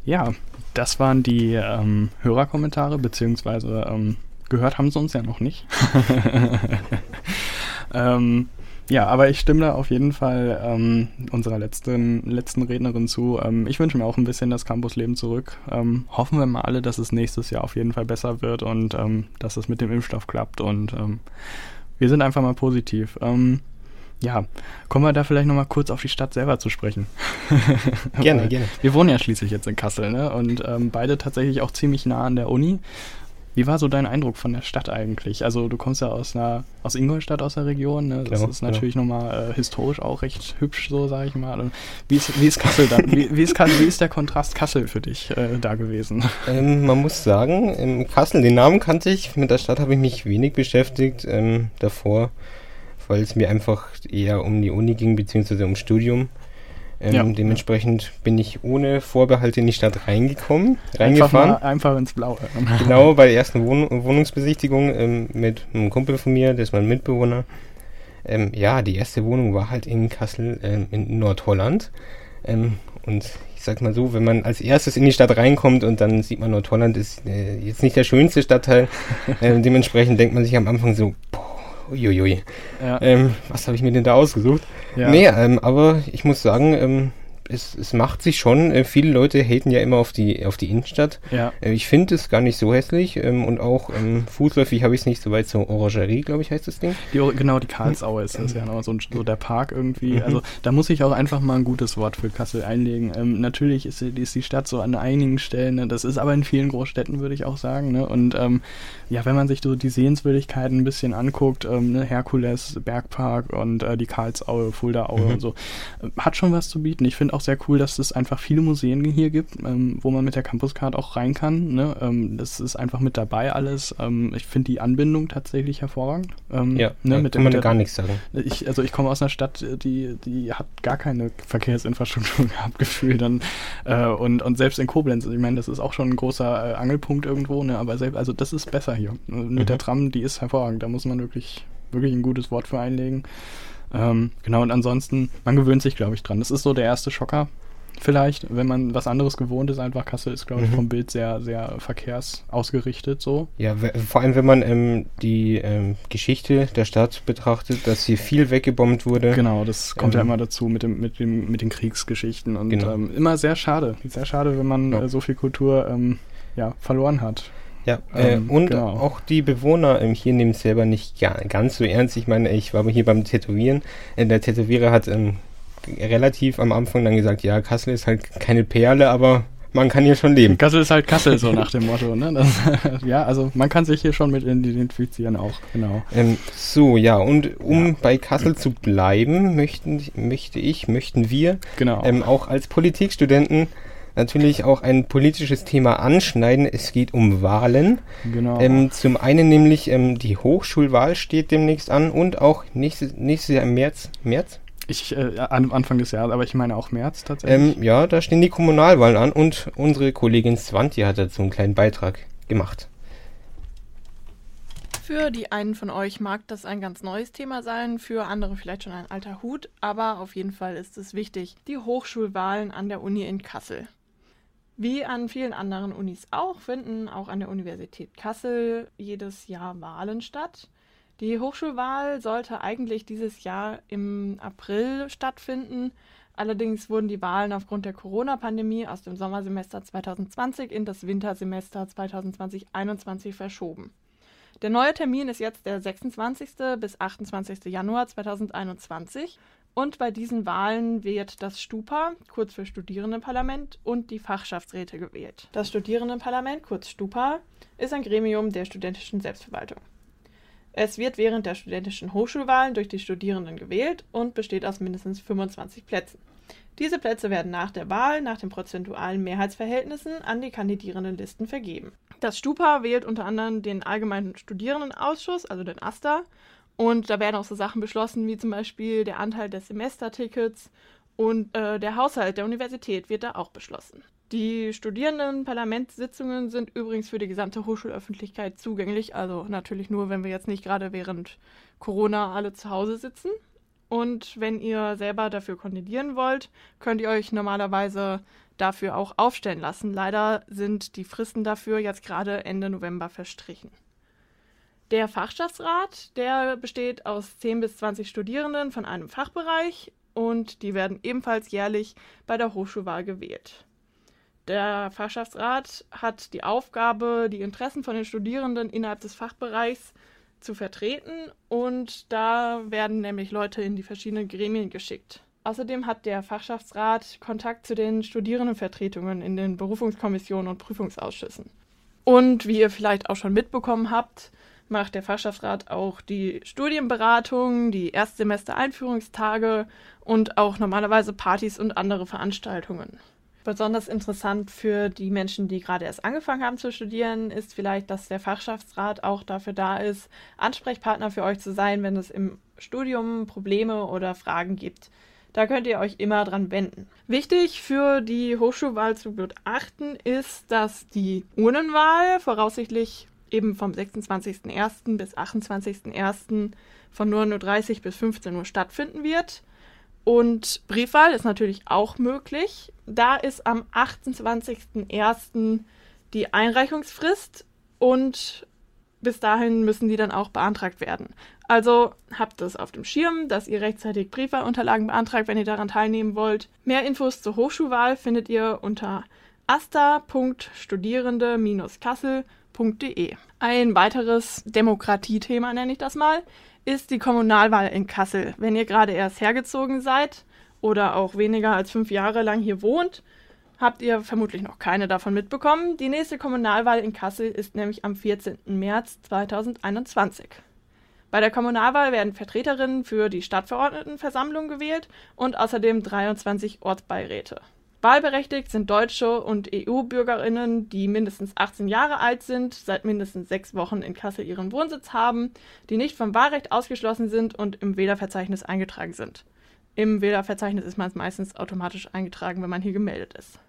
Ja, das waren die ähm, Hörerkommentare, beziehungsweise ähm, gehört haben sie uns ja noch nicht. <laughs> <laughs> ähm, ja, aber ich stimme da auf jeden Fall ähm, unserer letzten, letzten Rednerin zu. Ähm, ich wünsche mir auch ein bisschen das Campusleben zurück. Ähm, hoffen wir mal alle, dass es nächstes Jahr auf jeden Fall besser wird und ähm, dass es mit dem Impfstoff klappt. Und ähm, wir sind einfach mal positiv. Ähm, ja, kommen wir da vielleicht nochmal kurz auf die Stadt selber zu sprechen. <laughs> gerne, <laughs> gerne. Wir wohnen ja schließlich jetzt in Kassel, ne? Und beide tatsächlich auch ziemlich nah an der Uni. Wie war so dein Eindruck von der Stadt eigentlich? Also du kommst ja aus einer aus Ingolstadt aus der Region, ne? Das genau, ist natürlich genau. nochmal äh, historisch auch recht hübsch, so sage ich mal. Und wie ist, wie ist Kassel dann? wie, wie, ist, wie ist der Kontrast Kassel für dich äh, da gewesen? Ähm, man muss sagen, in Kassel, den Namen kannte ich, mit der Stadt habe ich mich wenig beschäftigt ähm, davor, weil es mir einfach eher um die Uni ging, beziehungsweise ums Studium. Ähm, ja. Dementsprechend bin ich ohne Vorbehalte in die Stadt reingekommen, reingefahren. Einfach, einfach ins Blaue. <laughs> genau, bei der ersten Wohn Wohnungsbesichtigung ähm, mit einem Kumpel von mir, der ist mein Mitbewohner. Ähm, ja, die erste Wohnung war halt in Kassel ähm, in Nordholland. Ähm, und ich sag mal so, wenn man als erstes in die Stadt reinkommt und dann sieht man Nordholland ist äh, jetzt nicht der schönste Stadtteil. <laughs> äh, dementsprechend denkt man sich am Anfang so, boah, uiuiui. Ja. Ähm, was habe ich mir denn da ausgesucht? Ja. Nee, ähm, aber ich muss sagen, ähm, es, es macht sich schon, äh, viele Leute haten ja immer auf die, auf die Innenstadt. Ja. Äh, ich finde es gar nicht so hässlich ähm, und auch ähm, fußläufig habe ich es nicht so weit zur Orangerie, glaube ich, heißt das Ding. Die, genau, die Karlsaue ist das ja noch so, so der Park irgendwie. Mhm. Also da muss ich auch einfach mal ein gutes Wort für Kassel einlegen. Ähm, natürlich ist, ist, die Stadt so an einigen Stellen, ne, das ist aber in vielen Großstädten, würde ich auch sagen. Ne? Und ähm, ja, wenn man sich so die Sehenswürdigkeiten ein bisschen anguckt, ähm, ne, Herkules, Bergpark und äh, die Karlsaue, Fuldaue mhm. und so, hat schon was zu bieten. Ich finde auch auch sehr cool, dass es einfach viele Museen hier gibt, ähm, wo man mit der Campuscard auch rein kann. Ne? Ähm, das ist einfach mit dabei alles. Ähm, ich finde die Anbindung tatsächlich hervorragend. Ähm, ja, ne, mit kann man gar nichts sagen. Ich, also ich komme aus einer Stadt, die, die hat gar keine Verkehrsinfrastruktur <laughs> gehabt, gefühlt. Dann, äh, und, und selbst in Koblenz, ich meine, das ist auch schon ein großer äh, Angelpunkt irgendwo, ne? aber selbst, also das ist besser hier. Mit Mhm. der Tram, die ist hervorragend. Da muss man wirklich, wirklich ein gutes Wort für einlegen. Ähm, genau, und ansonsten, man gewöhnt sich, glaube ich, dran. Das ist so der erste Schocker. Vielleicht, wenn man was anderes gewohnt ist, einfach Kassel ist, glaube ich, Mhm. vom Bild sehr, sehr verkehrsausgerichtet so. Ja, vor allem wenn man ähm, die ähm, Geschichte der Stadt betrachtet, dass hier viel weggebombt wurde. Genau, das kommt ja Ähm, immer dazu mit, dem, mit, dem, mit den Kriegsgeschichten und Genau. ähm, immer sehr schade. Sehr schade, wenn man Ja. äh, so viel Kultur ähm, ja, verloren hat. Ja, äh, Ähm, und genau. auch die Bewohner ähm, hier nehmen es selber nicht ga ganz so ernst. Ich meine, ich war hier beim Tätowieren. Äh, der Tätowierer hat ähm, relativ am Anfang dann gesagt, ja, Kassel ist halt keine Perle, aber man kann hier schon leben. Kassel ist halt Kassel, so <laughs> nach dem Motto. Ne? Das, <laughs> ja, also man kann sich hier schon mit identifizieren auch, genau. Ähm, so, ja, und um bei Kassel zu bleiben, möchten, möchte ich, möchten wir Genau. ähm, auch als Politikstudenten natürlich auch ein politisches Thema anschneiden. Es geht um Wahlen. Genau. Ähm, zum einen nämlich ähm, die Hochschulwahl steht demnächst an und auch nächstes, nächstes Jahr im März. März? Ich, äh, an, Anfang des Jahres, aber ich meine auch März tatsächlich. Ähm, ja, da stehen die Kommunalwahlen an und unsere Kollegin Swantje hat dazu einen kleinen Beitrag gemacht. Für die einen von euch mag das ein ganz neues Thema sein, für andere vielleicht schon ein alter Hut, aber auf jeden Fall ist es wichtig. Die Hochschulwahlen an der Uni in Kassel. Wie an vielen anderen Unis auch, finden auch an der Universität Kassel jedes Jahr Wahlen statt. Die Hochschulwahl sollte eigentlich dieses Jahr im April stattfinden. Allerdings wurden die Wahlen aufgrund der Corona-Pandemie aus dem Sommersemester 2020 in das Wintersemester 2020-21 verschoben. Der neue Termin ist jetzt der 26. bis 28. Januar 2021 und bei diesen Wahlen wird das Stupa, kurz für Studierendenparlament, und die Fachschaftsräte gewählt. Das Studierendenparlament, kurz Stupa, ist ein Gremium der studentischen Selbstverwaltung. Es wird während der studentischen Hochschulwahlen durch die Studierenden gewählt und besteht aus mindestens 25 Plätzen. Diese Plätze werden nach der Wahl nach den prozentualen Mehrheitsverhältnissen an die kandidierenden Listen vergeben. Das Stupa wählt unter anderem den Allgemeinen Studierendenausschuss, also den AStA, und da werden auch so Sachen beschlossen wie zum Beispiel der Anteil des Semestertickets und äh, der Haushalt der Universität wird da auch beschlossen. Die Studierendenparlamentssitzungen sind übrigens für die gesamte Hochschulöffentlichkeit zugänglich, also natürlich nur, wenn wir jetzt nicht gerade während Corona alle zu Hause sitzen. Und wenn ihr selber dafür kandidieren wollt, könnt ihr euch normalerweise dafür auch aufstellen lassen. Leider sind die Fristen dafür jetzt gerade Ende November verstrichen. Der Fachschaftsrat, der besteht aus 10 bis 20 Studierenden von einem Fachbereich und die werden ebenfalls jährlich bei der Hochschulwahl gewählt. Der Fachschaftsrat hat die Aufgabe, die Interessen von den Studierenden innerhalb des Fachbereichs zu vertreten und da werden nämlich Leute in die verschiedenen Gremien geschickt. Außerdem hat der Fachschaftsrat Kontakt zu den Studierendenvertretungen in den Berufungskommissionen und Prüfungsausschüssen. Und wie ihr vielleicht auch schon mitbekommen habt, macht der Fachschaftsrat auch die Studienberatung, die Erstsemester-Einführungstage und auch normalerweise Partys und andere Veranstaltungen. Besonders interessant für die Menschen, die gerade erst angefangen haben zu studieren, ist vielleicht, dass der Fachschaftsrat auch dafür da ist, Ansprechpartner für euch zu sein, wenn es im Studium Probleme oder Fragen gibt. Da könnt ihr euch immer dran wenden. Wichtig für die Hochschulwahl zu beachten ist, dass die Urnenwahl voraussichtlich eben vom 26.01. bis 28.01. von 9.30 Uhr bis 15 Uhr stattfinden wird. Und Briefwahl ist natürlich auch möglich. Da ist am 28.01. die Einreichungsfrist und bis dahin müssen die dann auch beantragt werden. Also habt es auf dem Schirm, dass ihr rechtzeitig Briefwahlunterlagen beantragt, wenn ihr daran teilnehmen wollt. Mehr Infos zur Hochschulwahl findet ihr unter asta.studierende-kassel.de. Ein weiteres Demokratiethema, nenne ich das mal, ist die Kommunalwahl in Kassel. Wenn ihr gerade erst hergezogen seid oder auch weniger als fünf Jahre lang hier wohnt, habt ihr vermutlich noch keine davon mitbekommen. Die nächste Kommunalwahl in Kassel ist nämlich am 14. März 2021. Bei der Kommunalwahl werden Vertreterinnen für die Stadtverordnetenversammlung gewählt und außerdem 23 Ortsbeiräte. Wahlberechtigt sind deutsche und EU-Bürgerinnen, die mindestens 18 Jahre alt sind, seit mindestens sechs Wochen in Kassel ihren Wohnsitz haben, die nicht vom Wahlrecht ausgeschlossen sind und im Wählerverzeichnis eingetragen sind. Im Wählerverzeichnis ist man meistens automatisch eingetragen, wenn man hier gemeldet ist.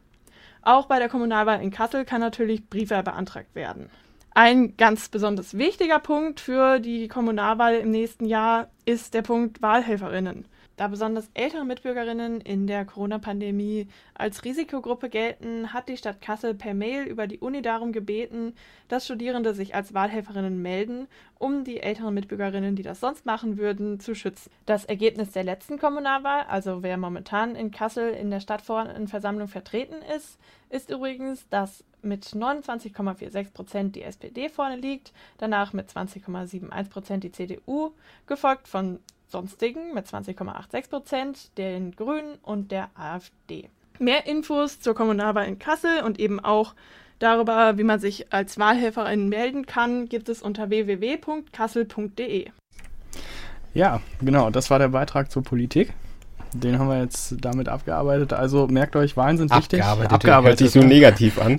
Auch bei der Kommunalwahl in Kassel kann natürlich Briefwahl beantragt werden. Ein ganz besonders wichtiger Punkt für die Kommunalwahl im nächsten Jahr ist der Punkt Wahlhelferinnen. Da besonders ältere Mitbürgerinnen in der Corona-Pandemie als Risikogruppe gelten, hat die Stadt Kassel per Mail über die Uni darum gebeten, dass Studierende sich als Wahlhelferinnen melden, um die älteren Mitbürgerinnen, die das sonst machen würden, zu schützen. Das Ergebnis der letzten Kommunalwahl, also wer momentan in Kassel in der Stadtverordnetenversammlung vertreten ist, ist übrigens, dass mit 29,46 Prozent die SPD vorne liegt, danach mit 20,71 Prozent die CDU, gefolgt von Sonstigen mit 20,86 Prozent, den Grünen und der AfD. Mehr Infos zur Kommunalwahl in Kassel und eben auch darüber, wie man sich als Wahlhelferin melden kann, gibt es unter www.kassel.de. Ja, genau, das war der Beitrag zur Politik. Den haben wir jetzt damit abgearbeitet. Also merkt euch, Wahlen sind wichtig. Abgearbeitet, abgearbeitet hört sich so negativ an.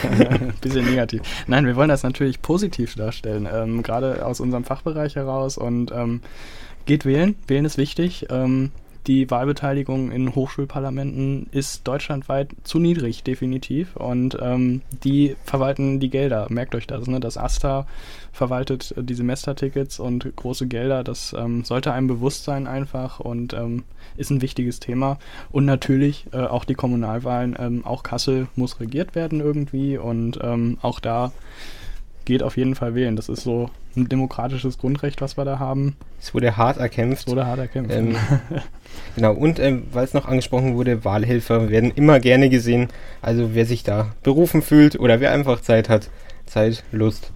<laughs> Bisschen negativ. Nein, wir wollen das natürlich positiv darstellen, ähm, gerade aus unserem Fachbereich heraus und ähm, Geht wählen. Wählen ist wichtig. Ähm, die Wahlbeteiligung in Hochschulparlamenten ist deutschlandweit zu niedrig, definitiv. Und ähm, die verwalten die Gelder. Merkt euch das. Ne? Das AStA verwaltet die Semestertickets und große Gelder. Das ähm, sollte einem bewusst sein einfach und ähm, ist ein wichtiges Thema. Und natürlich äh, auch die Kommunalwahlen. Ähm, auch Kassel muss regiert werden irgendwie. Und ähm, auch da geht auf jeden Fall wählen. Das ist so ein demokratisches Grundrecht, was wir da haben. Es wurde hart erkämpft. Es wurde hart erkämpft. Ähm, <laughs> genau, und ähm, weil es noch angesprochen wurde, Wahlhelfer werden immer gerne gesehen. Also wer sich da berufen fühlt oder wer einfach Zeit hat, Zeit, Lust,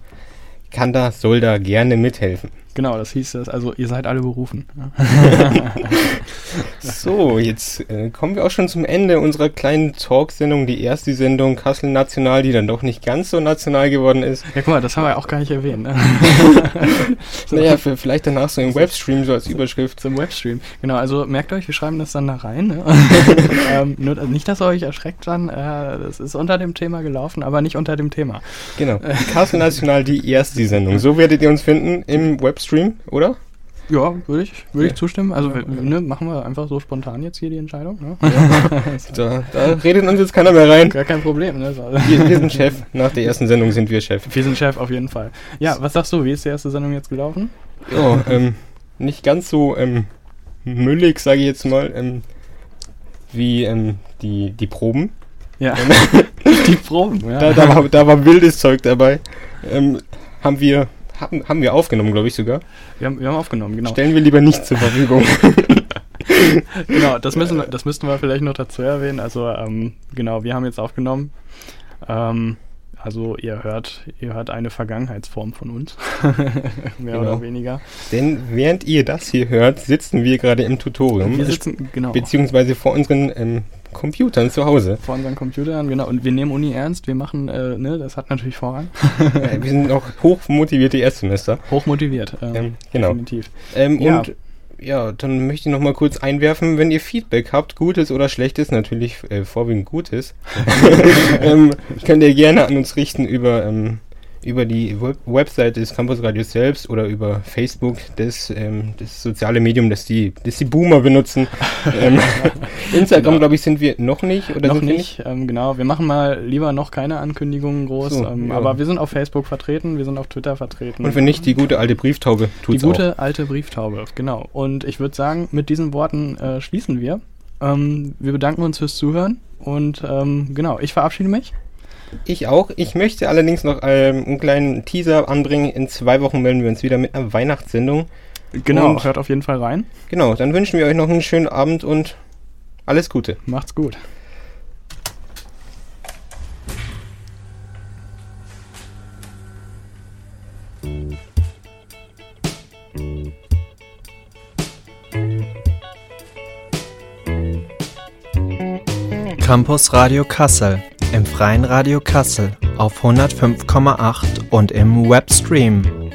kann da, soll da gerne mithelfen. Genau, das hieß das. Also ihr seid alle berufen. <laughs> so, jetzt äh, kommen wir auch schon zum Ende unserer kleinen Talksendung. Die erste Sendung Kassel National, die dann doch nicht ganz so national geworden ist. Ja, guck mal, das haben wir ja auch gar nicht erwähnt. Ne? <laughs> naja, für, vielleicht danach so im Webstream, so als Überschrift. Zum Webstream. Genau, also merkt euch, wir schreiben das dann da rein. Ne? <laughs> ähm, nur, also nicht, dass ihr euch erschreckt dann. Äh, das ist unter dem Thema gelaufen, aber nicht unter dem Thema. Genau. Kassel National, die erste Sendung. So werdet ihr uns finden im Webstream. Stream, oder? Ja, würde ich, würd ich zustimmen. Also ne, machen wir einfach so spontan jetzt hier die Entscheidung. Ne? <laughs> Ja. da, da, redet uns jetzt keiner mehr rein. Gar kein Problem. Ne? Wir, wir, sind Chef. Nach der ersten Sendung sind wir Chef. Wir sind Chef auf jeden Fall. Ja, was sagst du? Wie ist die erste Sendung jetzt gelaufen? Ja, ähm, nicht ganz so ähm, müllig, sage ich jetzt mal, ähm, wie ähm, die, die Proben. Ja, <laughs> die Proben. Ja. Da, da, war, da war wildes Zeug dabei. Ähm, haben wir haben, haben wir aufgenommen, glaube ich sogar. Wir haben, wir haben aufgenommen, genau. Stellen wir lieber nicht zur <laughs> Verfügung. genau, das müssen, das müssten wir vielleicht noch dazu erwähnen. Also, ähm, genau, wir haben jetzt aufgenommen. Ähm, also ihr hört, ihr hört eine Vergangenheitsform von uns. <laughs> Mehr genau. oder weniger. Denn während ihr das hier hört, sitzen wir gerade im Tutorium. Wir sitzen, genau. Beziehungsweise vor unseren ähm, Computern zu Hause. Vor unseren Computern, genau. Und wir nehmen Uni ernst, wir machen, äh, ne, das hat natürlich Vorrang. <laughs> ja, wir sind auch hochmotivierte Erstsemester. Hochmotiviert, äh, ähm, genau. definitiv. Ähm, ja. Und ja, dann möchte ich noch mal kurz einwerfen, wenn ihr Feedback habt, gutes oder schlechtes, natürlich äh, vorwiegend gutes, <laughs> ähm, könnt ihr gerne an uns richten über ähm, über die Web Website des Campusradios selbst oder über Facebook, das, ähm, das soziale Medium, das die, das die Boomer benutzen. <laughs> ähm, Instagram, genau. glaube ich, sind wir noch nicht. Oder noch nicht, ähm, genau. Wir machen mal lieber noch keine Ankündigungen groß, so, ähm, ja. aber wir sind auf Facebook vertreten, wir sind auf Twitter vertreten. Und wenn nicht, die gute alte Brieftaube tut's Die gute auch. alte Brieftaube, genau. Und ich würde sagen, mit diesen Worten äh, schließen wir. Ähm, wir bedanken uns fürs Zuhören und ähm, genau, ich verabschiede mich. Ich auch. Ich möchte allerdings noch ähm, einen kleinen Teaser anbringen. In zwei Wochen melden wir uns wieder mit einer Weihnachtssendung. Genau, und hört auf jeden Fall rein. Genau, dann wünschen wir euch noch einen schönen Abend und alles Gute. Macht's gut. Campus Radio Kassel im Freien Radio Kassel auf 105,8 und im Webstream